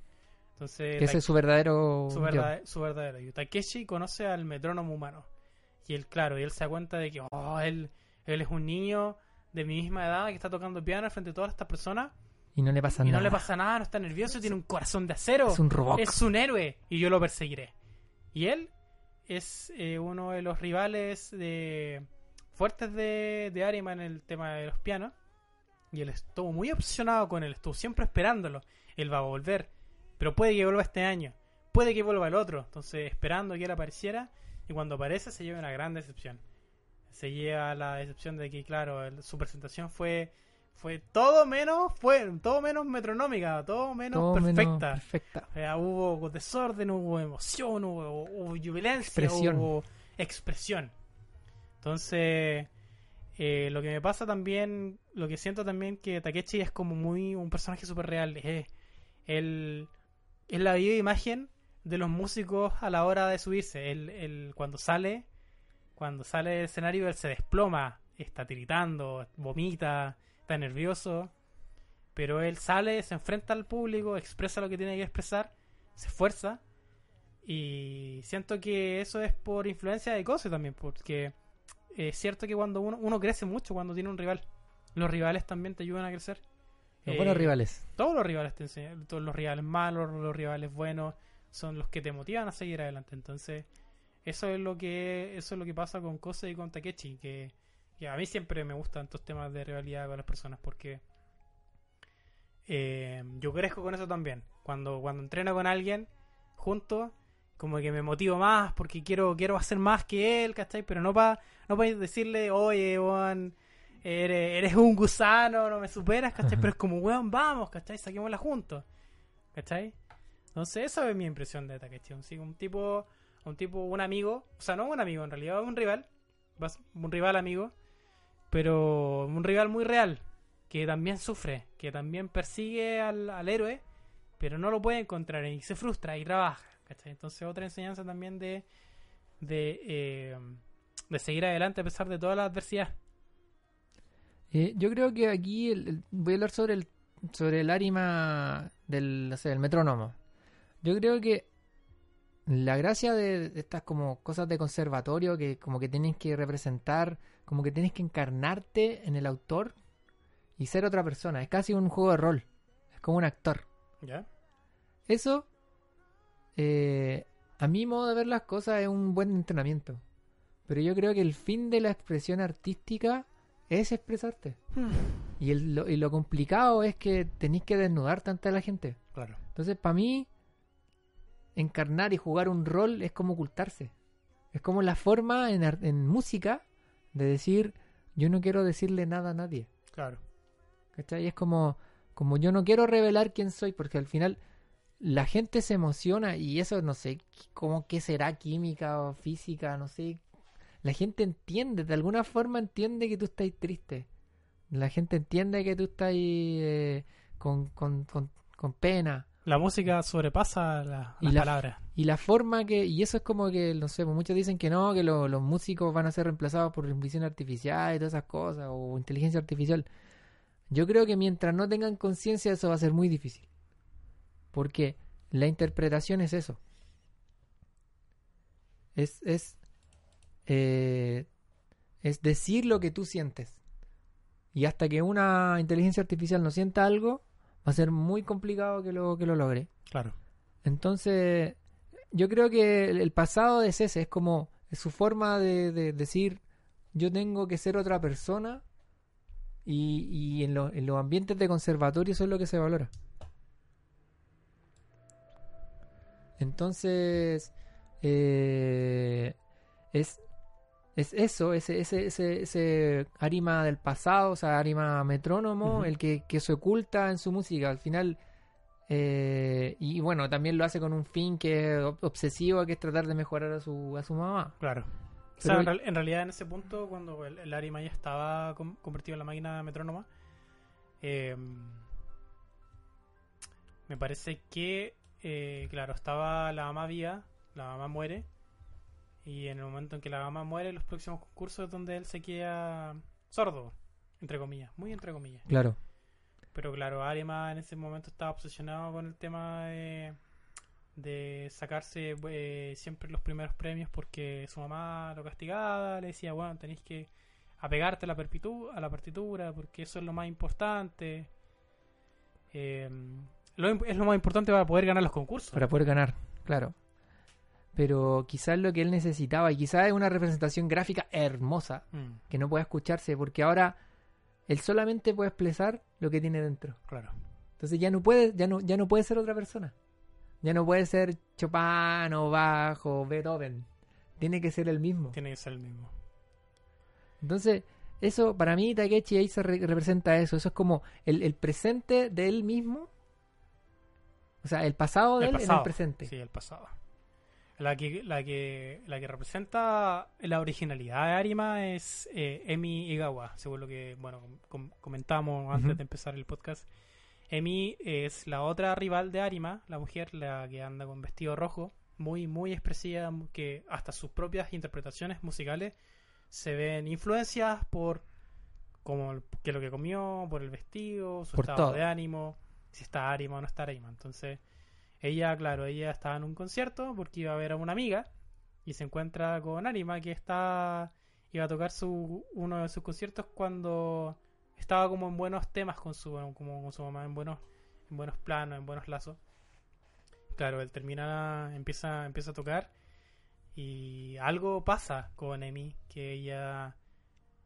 Entonces Que ese es su verdadero. su, yo. verdad, su verdadero yo. Takeshi conoce al metrónomo humano. Y él, claro, y él se da cuenta de que oh, él, él es un niño de mi misma edad que está tocando piano frente a todas estas personas Y no le pasa y nada. no le pasa nada, no está nervioso, tiene un corazón de acero. Es un robot. Es un héroe y yo lo perseguiré. Y él es eh, uno de los rivales de fuertes de, de Arima en el tema de los pianos. Y él estuvo muy obsesionado con él, estuvo siempre esperándolo. Él va a volver, pero puede que vuelva este año, puede que vuelva el otro. Entonces, esperando que él apareciera, y cuando aparece se lleva una gran decepción. Se lleva la decepción de que, claro, el- su presentación fue fue todo menos fue todo menos metronómica, todo menos Todo menos perfecta. perfecta. Hubo desorden, hubo emoción, hubo, hubo Expresión. hubo expresión. Entonces, eh, lo que me pasa también, lo que siento también que Takechi es como muy un personaje súper real. Es, él, es la viva imagen de los músicos a la hora de subirse. Él, él cuando sale, cuando sale del escenario, él se desploma, está tiritando, vomita, está nervioso. Pero él sale, se enfrenta al público, expresa lo que tiene que expresar, se esfuerza. Y siento que eso es por influencia de Cose también, porque es cierto que cuando uno, uno crece mucho cuando tiene un rival. Los rivales también te ayudan a crecer. Los Eh, buenos rivales. Todos los rivales te enseñan, todos los rivales malos, los rivales buenos, son los que te motivan a seguir adelante. Entonces, eso es lo que eso es lo que pasa con Kose y con Takechi, que, que a mí siempre me gustan estos temas de rivalidad con las personas porque eh, yo crezco con eso también. Cuando, cuando entreno con alguien junto, como que me motivo más porque quiero, quiero hacer más que él, ¿cachai? Pero no para no pa decirle, oye, Juan, eres, eres un gusano, no me superas, ¿cachai? Pero es como, weón, vamos, ¿cachai? Saquémosla juntos, ¿cachai? Entonces, esa es mi impresión de Takechi. Sí, un tipo, un tipo, un amigo, o sea, no un amigo, en realidad un rival, un rival amigo, pero un rival muy real. que también sufre, que también persigue al, al héroe, pero no lo puede encontrar y se frustra y trabaja. ¿cachai? Entonces otra enseñanza también de, de, eh, de seguir adelante a pesar de toda la adversidad. Eh, yo creo que aquí el- el- voy a hablar sobre el sobre el árima del, sé, del metrónomo. Yo creo que la gracia de, estas como cosas de conservatorio que como que tienes que representar, como que tienes que encarnarte en el autor y ser otra persona. Es casi un juego de rol. Es como un actor. ¿Ya? Eso, eh, a mi modo de ver las cosas, es un buen entrenamiento. Pero yo creo que el fin de la expresión artística es expresarte. Y, el- lo, y lo complicado es que tenéis que desnudarte ante la gente. Claro. Entonces, para mí, encarnar y jugar un rol es como ocultarse. Es como la forma en, en música de decir, yo no quiero decirle nada a nadie. Claro. ¿Cachai? Es como, como yo no quiero revelar quién soy, porque al final la gente se emociona y eso no sé cómo que será química o física, no sé. La gente entiende, de alguna forma entiende que tú estás triste. La gente entiende que tú estás eh, con, con, con, con pena. La música sobrepasa la- Y las la- palabras. Y la forma que, y eso es como que, no sé, pues muchos dicen que no, que lo- los músicos van a ser reemplazados por visión artificial y todas esas cosas, o inteligencia artificial. Yo creo que mientras no tengan conciencia eso va a ser muy difícil. Porque la interpretación es eso. Es, es, eh, es decir lo que tú sientes. Y hasta que una inteligencia artificial no sienta algo, va a ser muy complicado que lo, que lo logre. Claro. Entonces, yo creo que el el pasado de Cese es como su forma de, de decir yo tengo que ser otra persona y, y en, lo- en los ambientes de conservatorio eso es lo que se valora. Entonces, eh, es, es eso, ese, ese, ese, ese arima del pasado, o sea, arima metrónomo, el que, que se oculta en su música. Al final, eh, y bueno, también lo hace con un fin que es ob- obsesivo, que es tratar de mejorar a su, a su mamá. Claro. O sea, en, real- en realidad en ese punto, cuando el, el Arima ya estaba convertido en la máquina metrónoma, eh, me parece que, eh, claro, estaba la mamá viva, la mamá muere, y en el momento en que la mamá muere, los próximos concursos es donde él se queda sordo, entre comillas, muy entre comillas. Claro. Pero claro, Arima en ese momento estaba obsesionado con el tema de, de sacarse eh, siempre los primeros premios porque su mamá lo castigaba, le decía, bueno, tenéis que apegarte a la, a la partitura porque eso es lo más importante. Eh, lo es lo más importante para poder ganar los concursos. Para poder ganar, claro. Pero quizás lo que él necesitaba, y quizás es una representación gráfica hermosa, Mm, que no puede escucharse, porque ahora él solamente puede expresar lo que tiene dentro. claro. Entonces ya no puede, ya no, ya no puede ser otra persona. Ya no puede ser Chopin o Bach o Beethoven. Tiene que ser el mismo. Tiene que ser el mismo. Entonces, eso para mí Takechi ahí se re- representa eso. Eso es como el, el presente de él mismo. O sea, el pasado de El él en el presente. Sí, el pasado. La que, la que, la que representa la originalidad de Arima es eh, Emi Igawa, según lo que bueno com- comentamos antes de empezar el podcast. Emi es la otra rival de Arima, la mujer, la que anda con vestido rojo, muy, muy expresiva, que hasta sus propias interpretaciones musicales se ven influenciadas por como el- qué es lo que comió, por el vestido, su Por estado todo. de ánimo, si está Arima o no está Arima. Entonces, ella, claro, ella estaba en un concierto porque iba a ver a una amiga y se encuentra con Arima que está iba a tocar su uno de sus conciertos cuando estaba como en buenos temas con su con su mamá en buenos en buenos planos, en buenos lazos. Claro, él termina empieza empieza a tocar y algo pasa con Emi que ella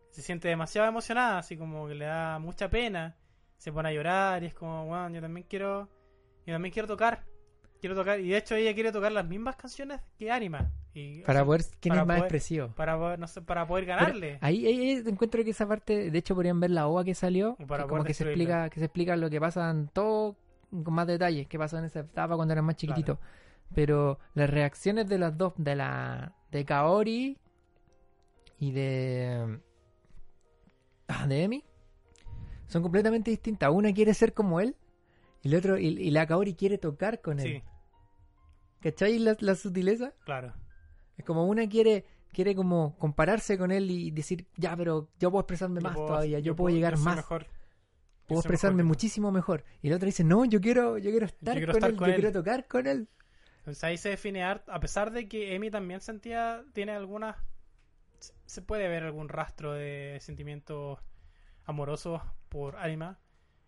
se siente demasiado emocionada, así como que le da mucha pena, se pone a llorar y es como, bueno, yo también quiero yo también quiero tocar. Quiero tocar y de hecho ella quiere tocar las mismas canciones que Arima y Para poder, quién para es más poder- expresivo. para no sé, para poder ganarle. ahí, ahí- ahí encuentro que esa parte, de hecho podrían ver la ova que salió, para que como que se explica, que se explica lo que pasa en todo con más detalles, qué pasó en esa etapa cuando eran más chiquititos. Pero las reacciones de las dos, de la de Kaori y de ah, de Emi, son completamente distintas. Una quiere ser como él y, el otro, y, y la Kaori quiere tocar con él. Sí, ¿Cachai la, la sutileza? claro. Es como una quiere quiere como compararse con él y decir, ya, pero yo puedo expresarme Yo más puedo- todavía, yo, puedo llegar yo más, mejor. puedo expresarme mejor muchísimo mejor. Y la otra dice, no, yo quiero, yo quiero estar, quiero con, estar él, con yo él". quiero tocar con él. Entonces ahí se define Art, a pesar de que Emi también sentía, tiene algunas, se- puede ver algún rastro de sentimientos amorosos por Arima.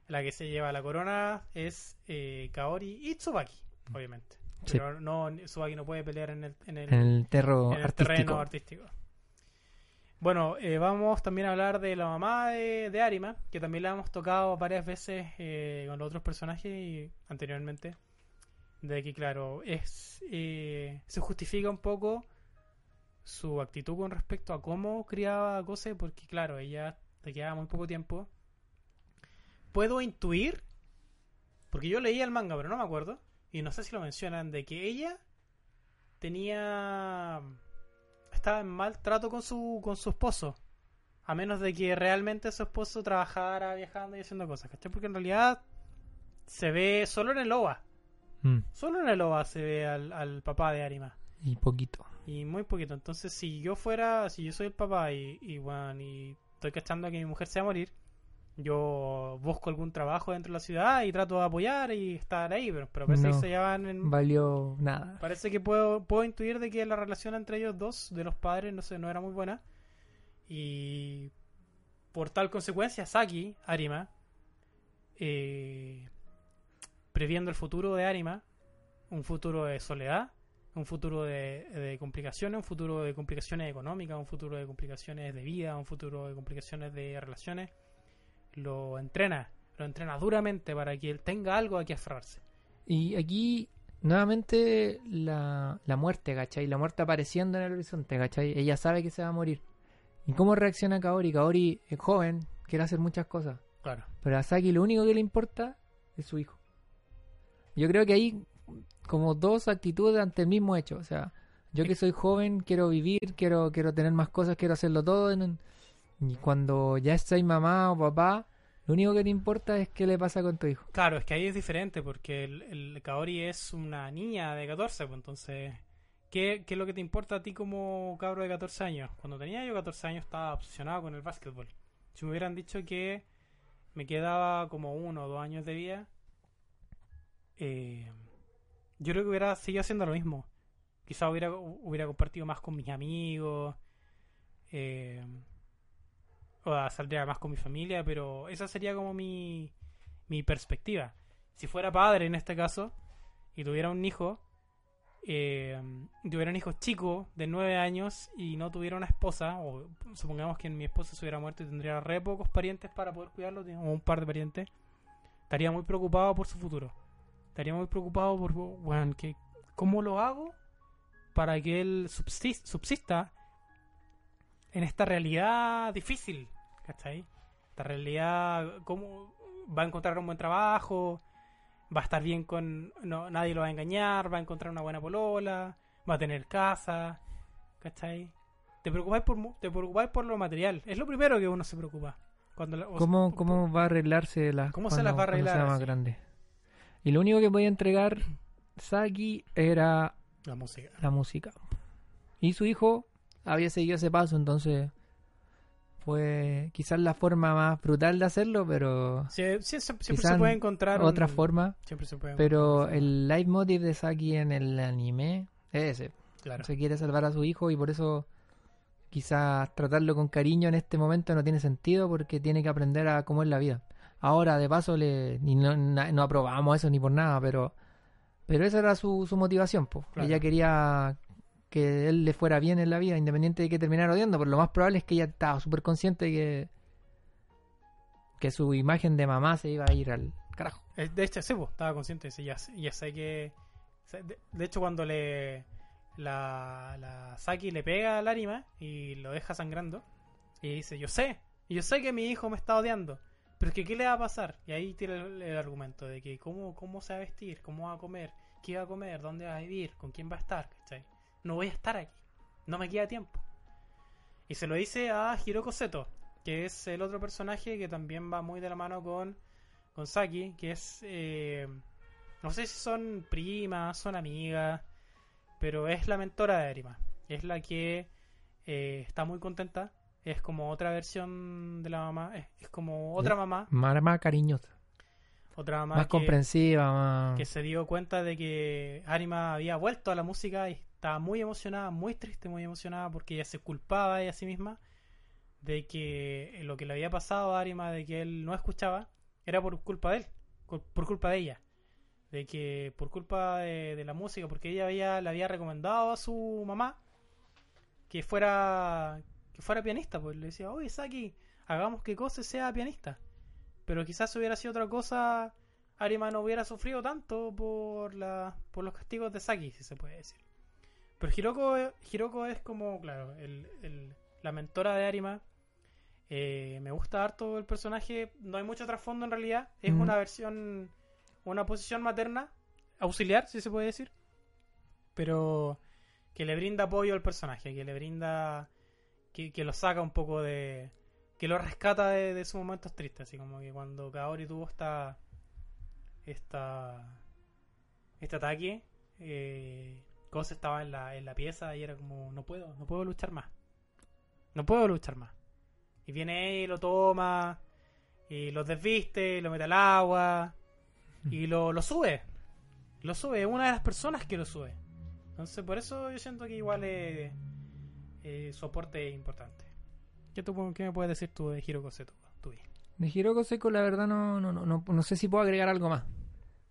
La que se lleva la corona es eh, Kaori y Tsubaki, obviamente. Sí. Pero no, Tsubaki no puede pelear en el, en el, En el terro en el artístico. terreno artístico. Bueno, eh, vamos también a hablar de la mamá de, de Arima, que también la hemos tocado varias veces eh, con los otros personajes y anteriormente. De que, claro, es eh, se justifica un poco su actitud con respecto a cómo criaba a Gose, porque, claro, ella le quedaba muy poco tiempo. Puedo intuir, porque yo leí el manga, pero no me acuerdo, y no sé si lo mencionan, de que ella tenía estaba en mal trato con su con su esposo a menos de que realmente su esposo trabajara viajando y haciendo cosas ¿cachai? porque en realidad se ve solo en el OVA Mm, solo en el OVA se ve al, al papá de Arima y poquito. y muy poquito entonces si yo fuera si yo soy el papá y, y, bueno, y estoy cachando que mi mujer se va a morir yo busco algún trabajo dentro de la ciudad y trato de apoyar y estar ahí pero, pero parece que No. se llevan en, Valió nada. Parece que puedo, puedo intuir de que la relación entre ellos dos, de los padres, no sé, no era muy buena. Y por tal consecuencia, Saki, Arima, eh, previendo el futuro de Arima, un futuro de soledad, un futuro de, de complicaciones, un futuro de complicaciones económicas, un futuro de complicaciones de vida, un futuro de complicaciones de relaciones, lo entrena, lo entrena duramente para que él tenga algo a que aferrarse. Y aquí, nuevamente, la, la muerte, ¿cachai? La muerte apareciendo en el horizonte, ¿cachai? Ella sabe que se va a morir. ¿Y cómo reacciona Kaori? Kaori es joven, quiere hacer muchas cosas. Claro. Pero a Saki lo único que le importa es su hijo. Yo creo que hay como dos actitudes ante el mismo hecho. O sea, yo que soy joven, quiero vivir, quiero, quiero tener más cosas, quiero hacerlo todo. en un- Y cuando ya soy mamá o papá, lo único que te importa es qué le pasa con tu hijo. Claro, es que ahí es diferente porque el, el Kaori es una niña de 14, pues entonces, ¿qué, ¿qué es lo que te importa a ti como cabro de 14 años? Cuando tenía yo 14 años estaba obsesionado con el básquetbol. Si me hubieran dicho que me quedaba como uno o dos años de vida, eh, yo creo que hubiera seguido haciendo lo mismo. Quizá hubiera, hubiera compartido más con mis amigos, eh, o saldría más con mi familia, pero esa sería como mi, mi perspectiva. Si fuera padre en este caso y tuviera un hijo, eh, tuviera un hijo chico de 9 años y no tuviera una esposa, o supongamos que mi esposa se hubiera muerto y tendría re pocos parientes para poder cuidarlo, o un par de parientes, estaría muy preocupado por su futuro. Estaría muy preocupado por, bueno, que, ¿cómo lo hago para que él subsis- subsista en esta realidad difícil? ¿Cachai? Esta realidad, ¿cómo va a encontrar un buen trabajo? va a estar bien con no, nadie lo va a engañar, va a encontrar una buena polola, va a tener casa, ¿cachai? Te preocupáis por te preocupáis por lo material, es lo primero que uno se preocupa. Cuando la- ¿Cómo, sea, cómo va a arreglarse las ¿Cómo se cuando- las va a cuando sea arreglar, más sí. grande? Y lo único que podía entregar Saki era la música. la música. Y su hijo había seguido ese paso, entonces fue quizás la forma más brutal de hacerlo, pero Sí, sí, siempre se puede encontrar otra un- forma. Siempre se puede Pero el leitmotiv de Saki en el anime es ese. claro. Se quiere salvar a su hijo y por eso quizás tratarlo con cariño en este momento no tiene sentido porque tiene que aprender a cómo es la vida. Ahora, de paso, le, y no, na- no aprobamos eso ni por nada, pero pero esa era su, su motivación. Claro. Ella quería que él le fuera bien en la vida, independiente de que terminara odiando, pero lo más probable es que ella estaba súper consciente de que, que su imagen de mamá se iba a ir al carajo. Eh, De hecho, sí, estaba consciente, sí, ya, ya sé que... de hecho, cuando le... La, la Saki le pega al Arima y lo deja sangrando, y dice, yo sé, yo sé que mi hijo me está odiando, pero es que ¿qué le va a pasar? Y ahí tiene el, el argumento de que cómo, cómo se va a vestir, cómo va a comer, qué va a comer, dónde va a vivir, con quién va a estar, ¿cachai? No voy a estar aquí, no me queda tiempo. Y se lo dice a Hiroko Seto, que es el otro personaje que también va muy de la mano con, con Saki, que es... eh, no sé si son primas, son amigas, pero es la mentora de Arima. Es la que eh, está muy contenta. Es como otra versión de la mamá. Es, es como otra mamá. Más cariñosa, Otra mamá más que, comprensiva, más... que se dio cuenta de que Arima había vuelto a la música y estaba muy emocionada, muy triste, muy emocionada porque ella se culpaba ella a sí misma de que lo que le había pasado a Arima de que él no escuchaba era por culpa de él, por culpa de ella. De que por culpa de, de la música, porque ella había, le había recomendado a su mamá que fuera que fuera pianista, pues le decía, oye Saki, hagamos que Kose sea pianista. Pero quizás hubiera sido otra cosa, Arima no hubiera sufrido tanto por la por los castigos de Saki, si se puede decir. Pero Hiroko, Hiroko es como, claro, el, el- la mentora de Arima. Eh, me gusta harto el personaje. No hay mucho trasfondo en realidad. Es Mm. una versión, una posición materna, auxiliar, si se puede decir. Pero que le brinda apoyo al personaje, que le brinda, que, que lo saca un poco de, que lo rescata de, de sus momentos tristes. Así como que cuando Kaori tuvo esta, esta, este ataque, eh, Kose estaba en la, en la pieza y era como, no puedo, no puedo luchar más. No puedo luchar más. Y viene él lo toma, y lo desviste, lo mete al agua, y lo, lo sube. Lo sube, es una de las personas que lo sube. Entonces, por eso yo siento que igual eh, eh, es importante. ¿Qué, tú, ¿Qué me puedes decir tú de Hiroko Seto? De Hiroko Seiko, la verdad, no, no, no, no sé si puedo agregar algo más.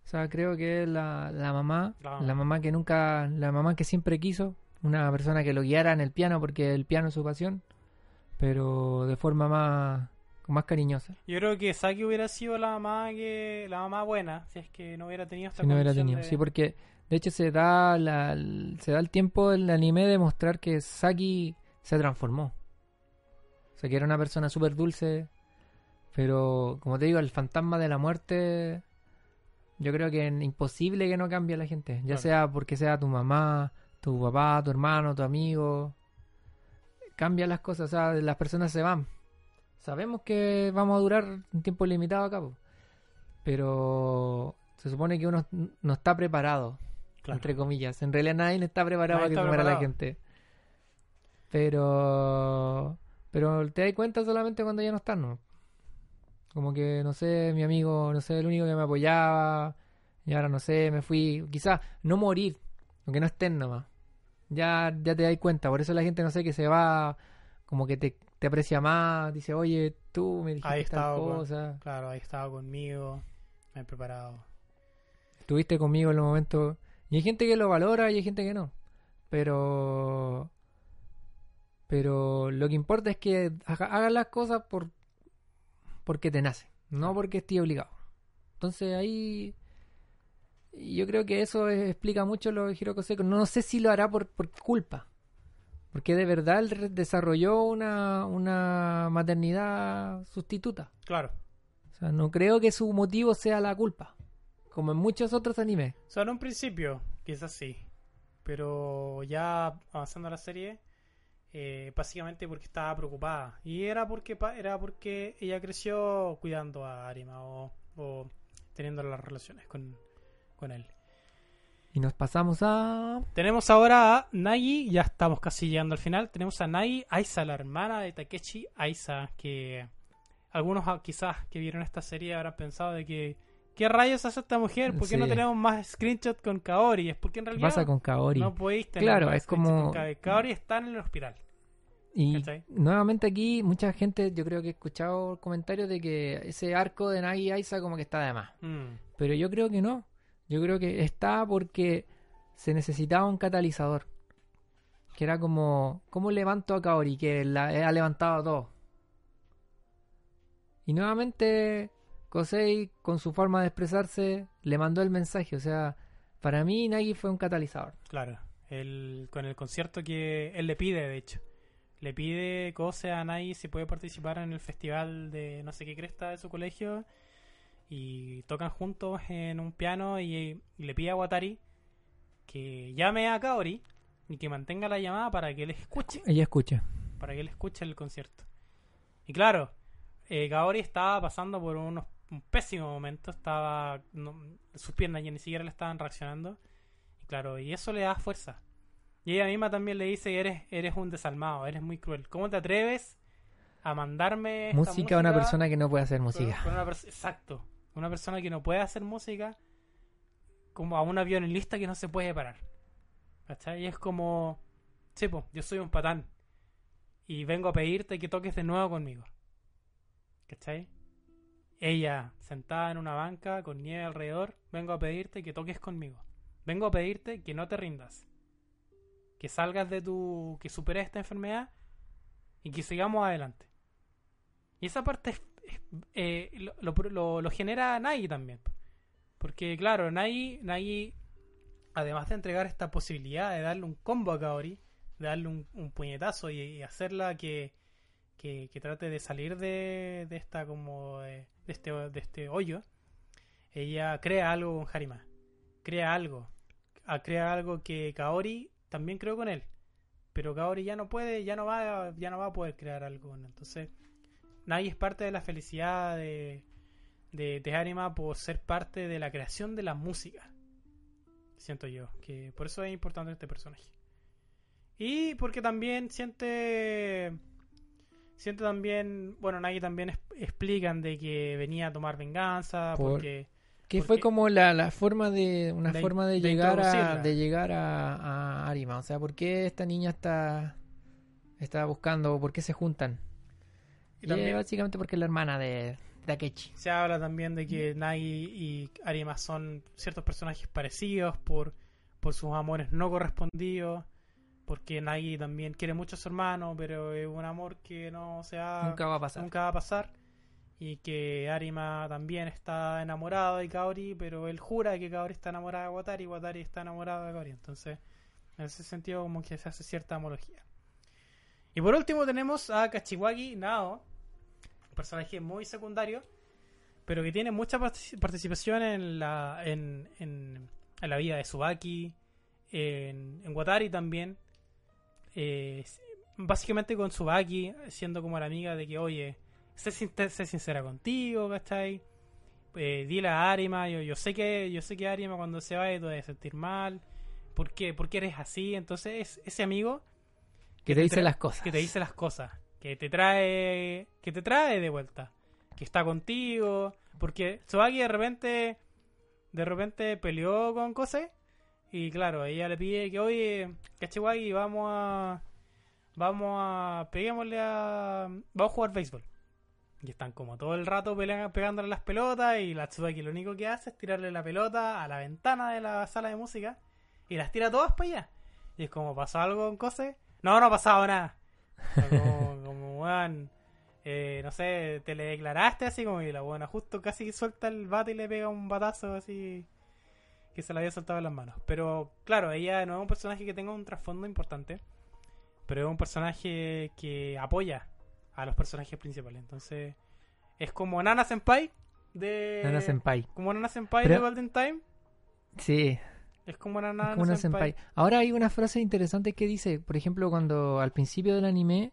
O sea, creo que es la, la mamá, La mamá. la mamá que nunca, la mamá que siempre quiso, una persona que lo guiara en el piano porque el piano es su pasión, pero de forma más, más cariñosa. Yo creo que Saki hubiera sido la mamá que la mamá buena, si es que no hubiera tenido esta Si no hubiera tenido. de- Sí, porque de hecho se da la, se da el tiempo del anime de mostrar que Saki se transformó. O sea, que era una persona súper dulce, pero como te digo, el fantasma de la muerte, yo creo que es imposible que no cambie la gente. Ya Claro. sea porque sea tu mamá, tu papá, tu hermano, tu amigo. Cambia las cosas, o sea, las personas se van. Sabemos que vamos a durar un tiempo limitado acá, po. pero se supone que uno no está preparado, Claro. entre comillas. En realidad nadie está preparado Nadie para que muera la gente. Pero pero te das cuenta solamente cuando ya no están, ¿no? Como que, no sé, mi amigo, no sé, el único que me apoyaba, y ahora no sé, me fui. Quizás no morir, aunque no estén nomás. Ya, ya te das cuenta, por eso la gente, no sé, que se va, como que te, te aprecia más, dice, oye, tú me dijiste tal cosa. Claro, ahí estaba conmigo, me he preparado. estuviste conmigo en los momentos. Y hay gente que lo valora y hay gente que no. Pero. Pero lo que importa es que haga- hagas las cosas por porque te nace, no porque estés obligado. Entonces ahí. Yo creo que eso es- explica mucho lo de Hiroko Seiko. No sé si lo hará por, por culpa. Porque de verdad él desarrolló una, una maternidad sustituta. Claro. O sea, no creo que su motivo sea la culpa. Como en muchos otros animes. O sea, en un principio, quizás sí. Pero ya avanzando la serie, eh, básicamente porque estaba preocupada. Y era porque era porque ella creció cuidando a Arima o, o teniendo las relaciones con, con él. Y nos pasamos a. Tenemos ahora a Nagi, ya estamos casi llegando al final. Tenemos a Nagi Aiza, la hermana de Takeshi Aiza, que algunos ah, quizás que vieron esta serie habrán pensado de que ¿qué rayos hace esta mujer? ¿Por qué no tenemos más screenshots con Kaori? Es porque en ¿Qué realidad pasa con Kaori? no podéis tener Claro, más es como- con Kaori. Kaori está en el hospital. Y ¿cachai? nuevamente aquí, mucha gente, yo creo que he escuchado comentarios de que ese arco de Nagi Aiza como que está de más. Mm, Pero yo creo que no. Yo creo que está porque se necesitaba un catalizador. Que era como, ¿cómo levanto a Kaori? Que la, ha levantado a todos. Y nuevamente, Kosei, con su forma de expresarse, le mandó el mensaje. O sea, para mí Nagi fue un catalizador. claro. El, con el concierto que él le pide, de hecho. Le pide Kose a Nagi si puede participar en el festival de no sé qué cresta de su colegio. Y tocan juntos en un piano y, y le pide a Watari que llame a Kaori y que mantenga la llamada para que él escuche. Ella escucha. Para que él escuche el concierto. Y claro, eh, Kaori estaba pasando por unos, un pésimo momento, estaba no- sus piernas ya ni siquiera le estaban reaccionando. Y claro, y eso le da fuerza. Y ella misma también le dice que eres, eres un desalmado, eres muy cruel. ¿Cómo te atreves a mandarme esta Música a una persona que no puede hacer música. con una pers- Exacto. Una persona que no puede hacer música como a una violinista que no se puede parar. ¿Cachai? Y es como, sí, po, yo soy un patán. Y vengo a pedirte que toques de nuevo conmigo. ¿Cachai? Ella, sentada en una banca con nieve alrededor, vengo a pedirte que toques conmigo. Vengo a pedirte que no te rindas. Que salgas de tu... que superes esta enfermedad y que sigamos adelante. Y esa parte eh, lo, genera Nagi también. Porque claro, Nagi, Nagi, además de entregar esta posibilidad de darle un combo a Kaori, de darle un, puñetazo y, hacerla que, que, trate de salir de, de esta como de, de este, de este hoyo, ella crea algo con Harima. Crea algo. Crea algo que Kaori también creó con él. Pero Kaori ya no puede, ya no va, ya no va a poder crear algo. Entonces, Nagi es parte de la felicidad de, de, de por ser parte de la creación de la música. Siento yo, que por eso es importante este personaje. Y porque también siente. Siente también. Bueno, Nagi también es- explican de que venía a tomar venganza. Por- Porque. Que fue como la, la forma de una De- forma de, de llegar a de llegar a, a Arima, o sea, ¿por qué esta niña está está buscando, por qué se juntan? Y Y también- es básicamente porque es la hermana de Takechi. Se habla también de que Nagi y Arima son ciertos personajes parecidos por, por sus amores no correspondidos. Porque Nagi también quiere mucho a su hermano, pero es un amor que no se va, Nunca va a pasar. nunca va a pasar. Y que Arima también está enamorado de Kaori, pero él jura que Kaori está enamorada de Watari y Watari está enamorado de Kaori. Entonces, en ese sentido, como que se hace cierta homología. Y por último, tenemos a Kachiwagi Nao, un personaje muy secundario, pero que tiene mucha partic- participación en la, en, en, en la vida de Subaki, en, en Watari también. Eh, básicamente con Subaki, siendo como la amiga de que, oye, sé, sé sincera contigo, ¿cachai? Eh, dile a Arima, yo, yo sé que yo sé que Arima cuando se va te va a sentir mal. ¿Por qué? ¿Por qué eres así? Entonces es ese amigo Que te dice las cosas. que te dice las cosas, que te trae, que te trae de vuelta, que está contigo, porque Tsubaki de repente, de repente peleó con Kose y claro, ella le pide que oye, Kachiwagi, vamos a, vamos a, peguémosle a, vamos a jugar béisbol. Y están como todo el rato pegándole las pelotas y la Tsubaki lo único que hace es tirarle la pelota a la ventana de la sala de música y las tira todas para allá. Y es como, ¿pasó algo con Kose? No, no ha pasado nada. Como, como weón, eh, no sé, te le declaraste así como y la buena justo casi suelta el bate y le pega un batazo así que se le había soltado en las manos. Pero claro, ella no es un personaje que tenga un trasfondo importante, pero es un personaje que apoya a los personajes principales. Entonces, es como Nana Senpai de... Nana Senpai. Como Nana Senpai Pero- de Golden Time. Sí, Es como es Nana como Senpai. senpai. Ahora hay una frase interesante que dice, por ejemplo, cuando al principio del anime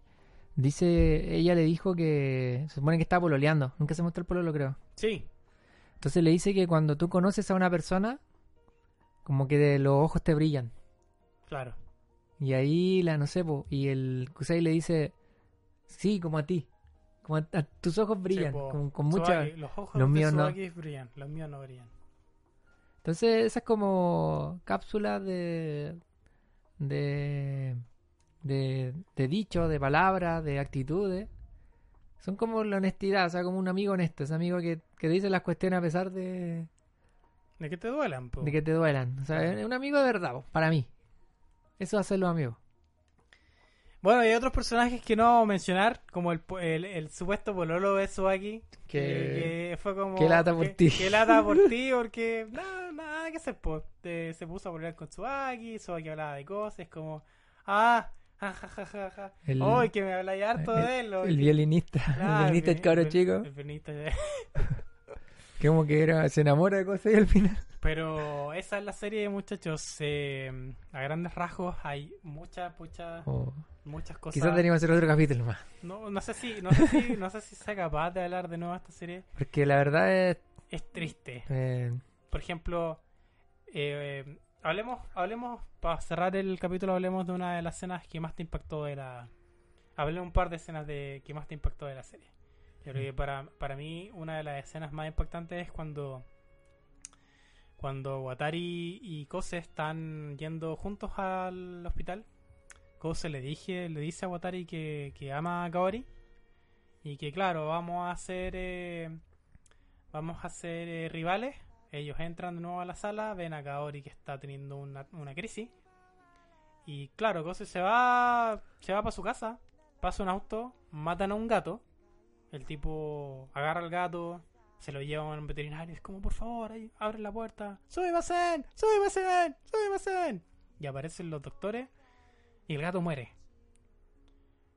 dice, ella le dijo que se supone que estaba pololeando, nunca se muestra el pololo, creo. Sí, Entonces le dice que cuando tú conoces a una persona, como que de los ojos te brillan. claro. Y ahí la, no sé, po, y el Kusai le dice, sí, como a ti. Como a, a- tus ojos brillan, Sí, po. con, con mucha... Los ojos los míos no. Brillan, los míos no brillan. Entonces esas como cápsulas de... de... de, de dichos, de palabras, de actitudes. Son como la honestidad, o sea, como un amigo honesto, ese amigo que, que dice las cuestiones a pesar de, De que te duelan, po. de que te duelan. O sea, es un amigo de verdad, po, para mí. Eso hace los amigos. Bueno, hay otros personajes que no vamos a mencionar, como el, el, el supuesto pololo de Tsubaki. Que- que fue como. que lata por ti. Que lata por ti, porque. Nada, nada que. Te- se puso a pelear con Tsubaki, Tsubaki hablaba de cosas, como. Ah, ja, ja, ja, ja. El- que me habláis harto el, de él. el que- violinista, el violinista, el cabro chico, el violinista, que como que era, se enamora de cosas y al final. Pero esa es la serie, muchachos. eh, a grandes rasgos hay mucha, mucha. Oh, muchas cosas. Quizás deberíamos hacer otro capítulo más. No, no sé si, no sé si, no sé si sea capaz de hablar de nuevo esta serie. Porque la verdad es. Es triste. eh, Por ejemplo, eh, hablemos, hablemos, para cerrar el capítulo, hablemos de una de las escenas que más te impactó de la. Hablemos un par de escenas de que más te impactó de la serie. Yo creo que para, para mí, una de las escenas más impactantes es cuando. Cuando Watari y Kose están yendo juntos al hospital. Kose le dije, le dice a Watari que, que ama a Kaori. Y que claro, vamos a ser eh, vamos a ser eh, rivales. Ellos entran de nuevo a la sala, ven a Kaori que está teniendo una, una crisis. Y claro, Kose se va se va para su casa, pasa un auto, matan a un gato. El tipo agarra al gato, se lo lleva a un veterinario. Es como, por favor, ahí, abre la puerta. ¡Súbimasen! ¡Súbimasen! ¡Súbimasen! Y aparecen los doctores y el gato muere.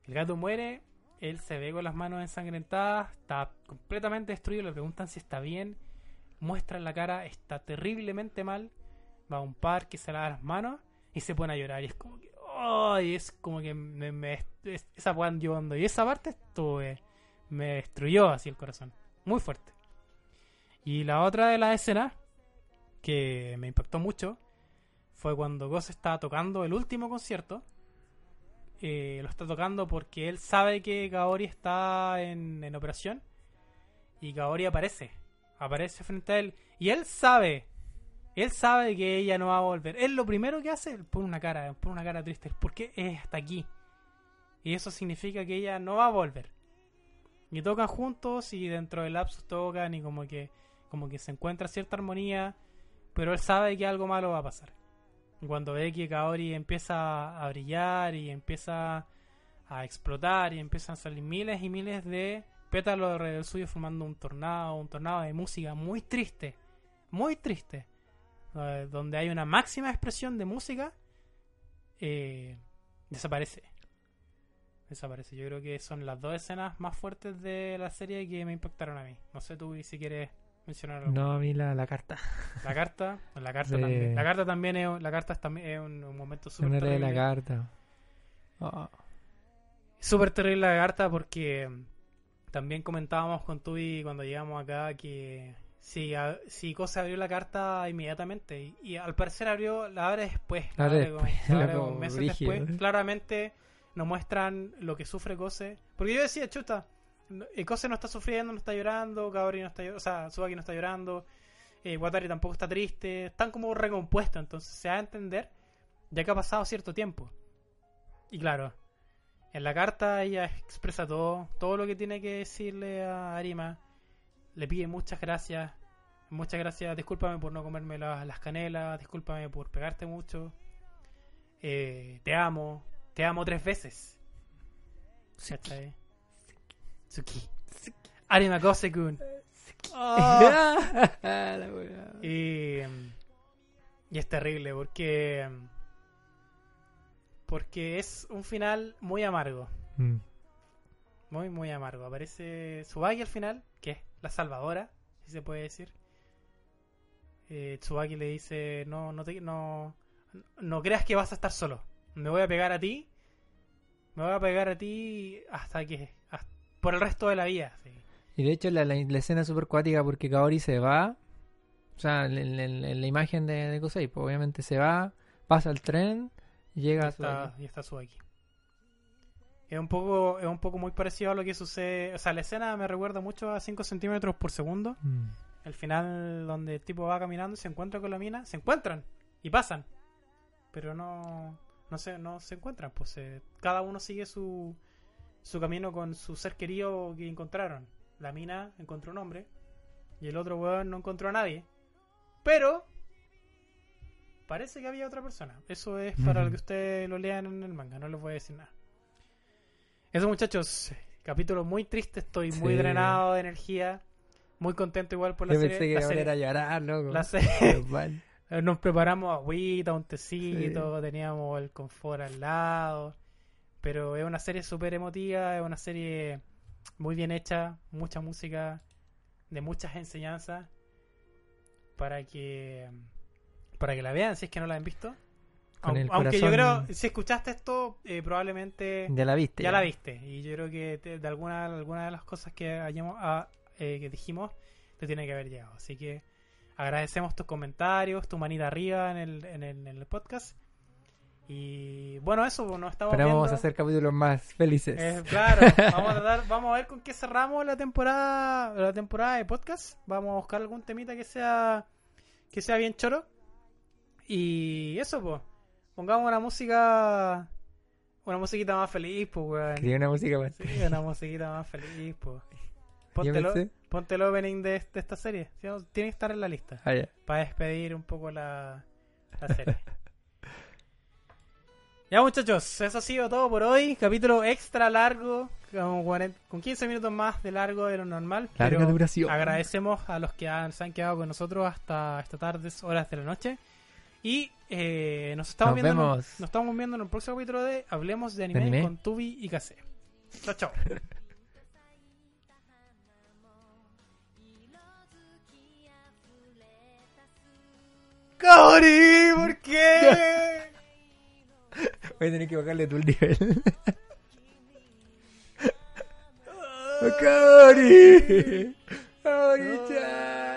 El gato muere, él se ve con las manos ensangrentadas, está completamente destruido, le preguntan si está bien, muestran la cara, está terriblemente mal, va a un parque, se lava las manos y se pone a llorar y es como que, ¡ay! es como que me, me- es- esa weá yo ando. Y esa parte estuve, me destruyó así el corazón, muy fuerte. Y la otra de las escenas que me impactó mucho fue cuando Goss estaba tocando el último concierto. Eh, lo está tocando porque él sabe que Kaori está en, en operación. Y Kaori aparece. Aparece frente a él. Y él sabe. Él sabe que ella no va a volver. Él lo primero que hace, pone una cara, pone una cara triste. Porque es hasta aquí. Y eso significa que ella no va a volver. Y tocan juntos y dentro del lapsus tocan y como que, como que se encuentra cierta armonía. Pero él sabe que algo malo va a pasar. Cuando ve que Kaori empieza a brillar y empieza a explotar y empiezan a salir miles y miles de pétalos alrededor suyo formando un tornado, un tornado de música muy triste, muy triste, eh, donde hay una máxima expresión de música, eh, desaparece. Desaparece. Yo creo que son las dos escenas más fuertes de la serie que me impactaron a mí. No sé tú si quieres mencionar no, a mí la, la carta. La carta, la carta también. La carta también es, la carta es, también es un, un momento súper leí la terrible. carta. Oh, Súper terrible la carta porque también comentábamos con Tubi cuando llegamos acá que si, a- si Cosa abrió la carta inmediatamente y, y al parecer abrió, la abre después. La abre como- después, la abre loco, como meses brígido. después. Claramente nos muestran lo que sufre Cose. Porque yo decía, chuta, no- eh, Cose no está sufriendo, no está llorando, Kaori no está llorando, o sea, Tsubaki no está llorando, eh, Watari tampoco está triste, están como recompuestos, entonces se da a entender ya que ha pasado cierto tiempo. Y claro, en la carta ella expresa todo, todo lo que tiene que decirle a Arima. Le pide muchas gracias, muchas gracias, discúlpame por no comerme la- las canelas, discúlpame por pegarte mucho. Eh, te amo, te amo tres veces. ¿Cachai? Tsuki. Arima Kose-kun. Ah. Y, y es terrible porque porque es un final muy amargo, Mm. muy muy amargo. Aparece Tsubaki al final, que es la salvadora, si se puede decir. Eh, Tsubaki le dice no no te, no no creas que vas a estar solo. Me voy a pegar a ti. Me voy a pegar a ti hasta que hasta- por el resto de la vida. sí. Y de hecho la, la, la escena es súper cuática porque Kaori se va. O sea, en, en- en la imagen de, de Kosei, pues obviamente se va, pasa el tren, llega y a su... está, y está Tsubaki. Es un poco es un poco muy parecido a lo que sucede. O sea, la escena me recuerda mucho a 5 centímetros por segundo. Mm. El final donde el tipo va caminando y se encuentra con la mina. Se encuentran y pasan. Pero no, no, se, no se encuentran. Pues eh, cada uno sigue su, su camino con su ser querido que encontraron. La mina encontró un hombre. Y el otro weón no encontró a nadie. Pero parece que había otra persona. Eso es para Ujú. que ustedes lo lean en el manga. No les voy a decir nada. Eso muchachos. Capítulo muy triste. Estoy muy drenado de energía. Muy contento igual por la Yo serie. pensé que la serie- a llorar, loco. la serie- Nos preparamos agüita, un tecito, teníamos el confort al lado. Pero es una serie súper emotiva, es una serie muy bien hecha, mucha música, de muchas enseñanzas. Para que para que la vean, si es que no la han visto. Con el Aunque yo creo, si escuchaste esto, eh, probablemente Ya la viste. ya la viste. Y yo creo que te- de alguna, alguna de las cosas que, hayamos, ah, eh, que dijimos te tiene que haber llegado. Así que agradecemos tus comentarios, tu manita arriba en el, en el, en el podcast. Y bueno, eso, pues, nos estamos Esperamos viendo. hacer capítulos más felices. Eh, claro, vamos a, tratar- vamos a ver con qué cerramos la temporada la temporada de podcast. Vamos a buscar algún temita que sea que sea bien choro. Y eso, pues. Pongamos una música una musiquita más feliz, pues, weón. Quería una música más. Sí, una musiquita más feliz, pues. Ponte, ponte el opening de, de esta serie. Si no, Tiene que estar en la lista. Ah. Para despedir un poco la, la serie. ya muchachos, eso ha sido todo por hoy. Capítulo extra largo, con, 40 con 15 minutos más de largo de lo normal. Larga pero duración. Agradecemos a los que han, se han quedado con nosotros hasta esta tarde, horas de la noche. Y eh, nos estamos Nos viendo en- nos estamos viendo en el próximo capítulo de Hablemos de anime, anime? con Tubi y Kase. Chao, chao. ¡Kaori! ¿Por qué? Voy a tener que bajarle tu nivel. ¡Kaori! ¡Kaori-chan!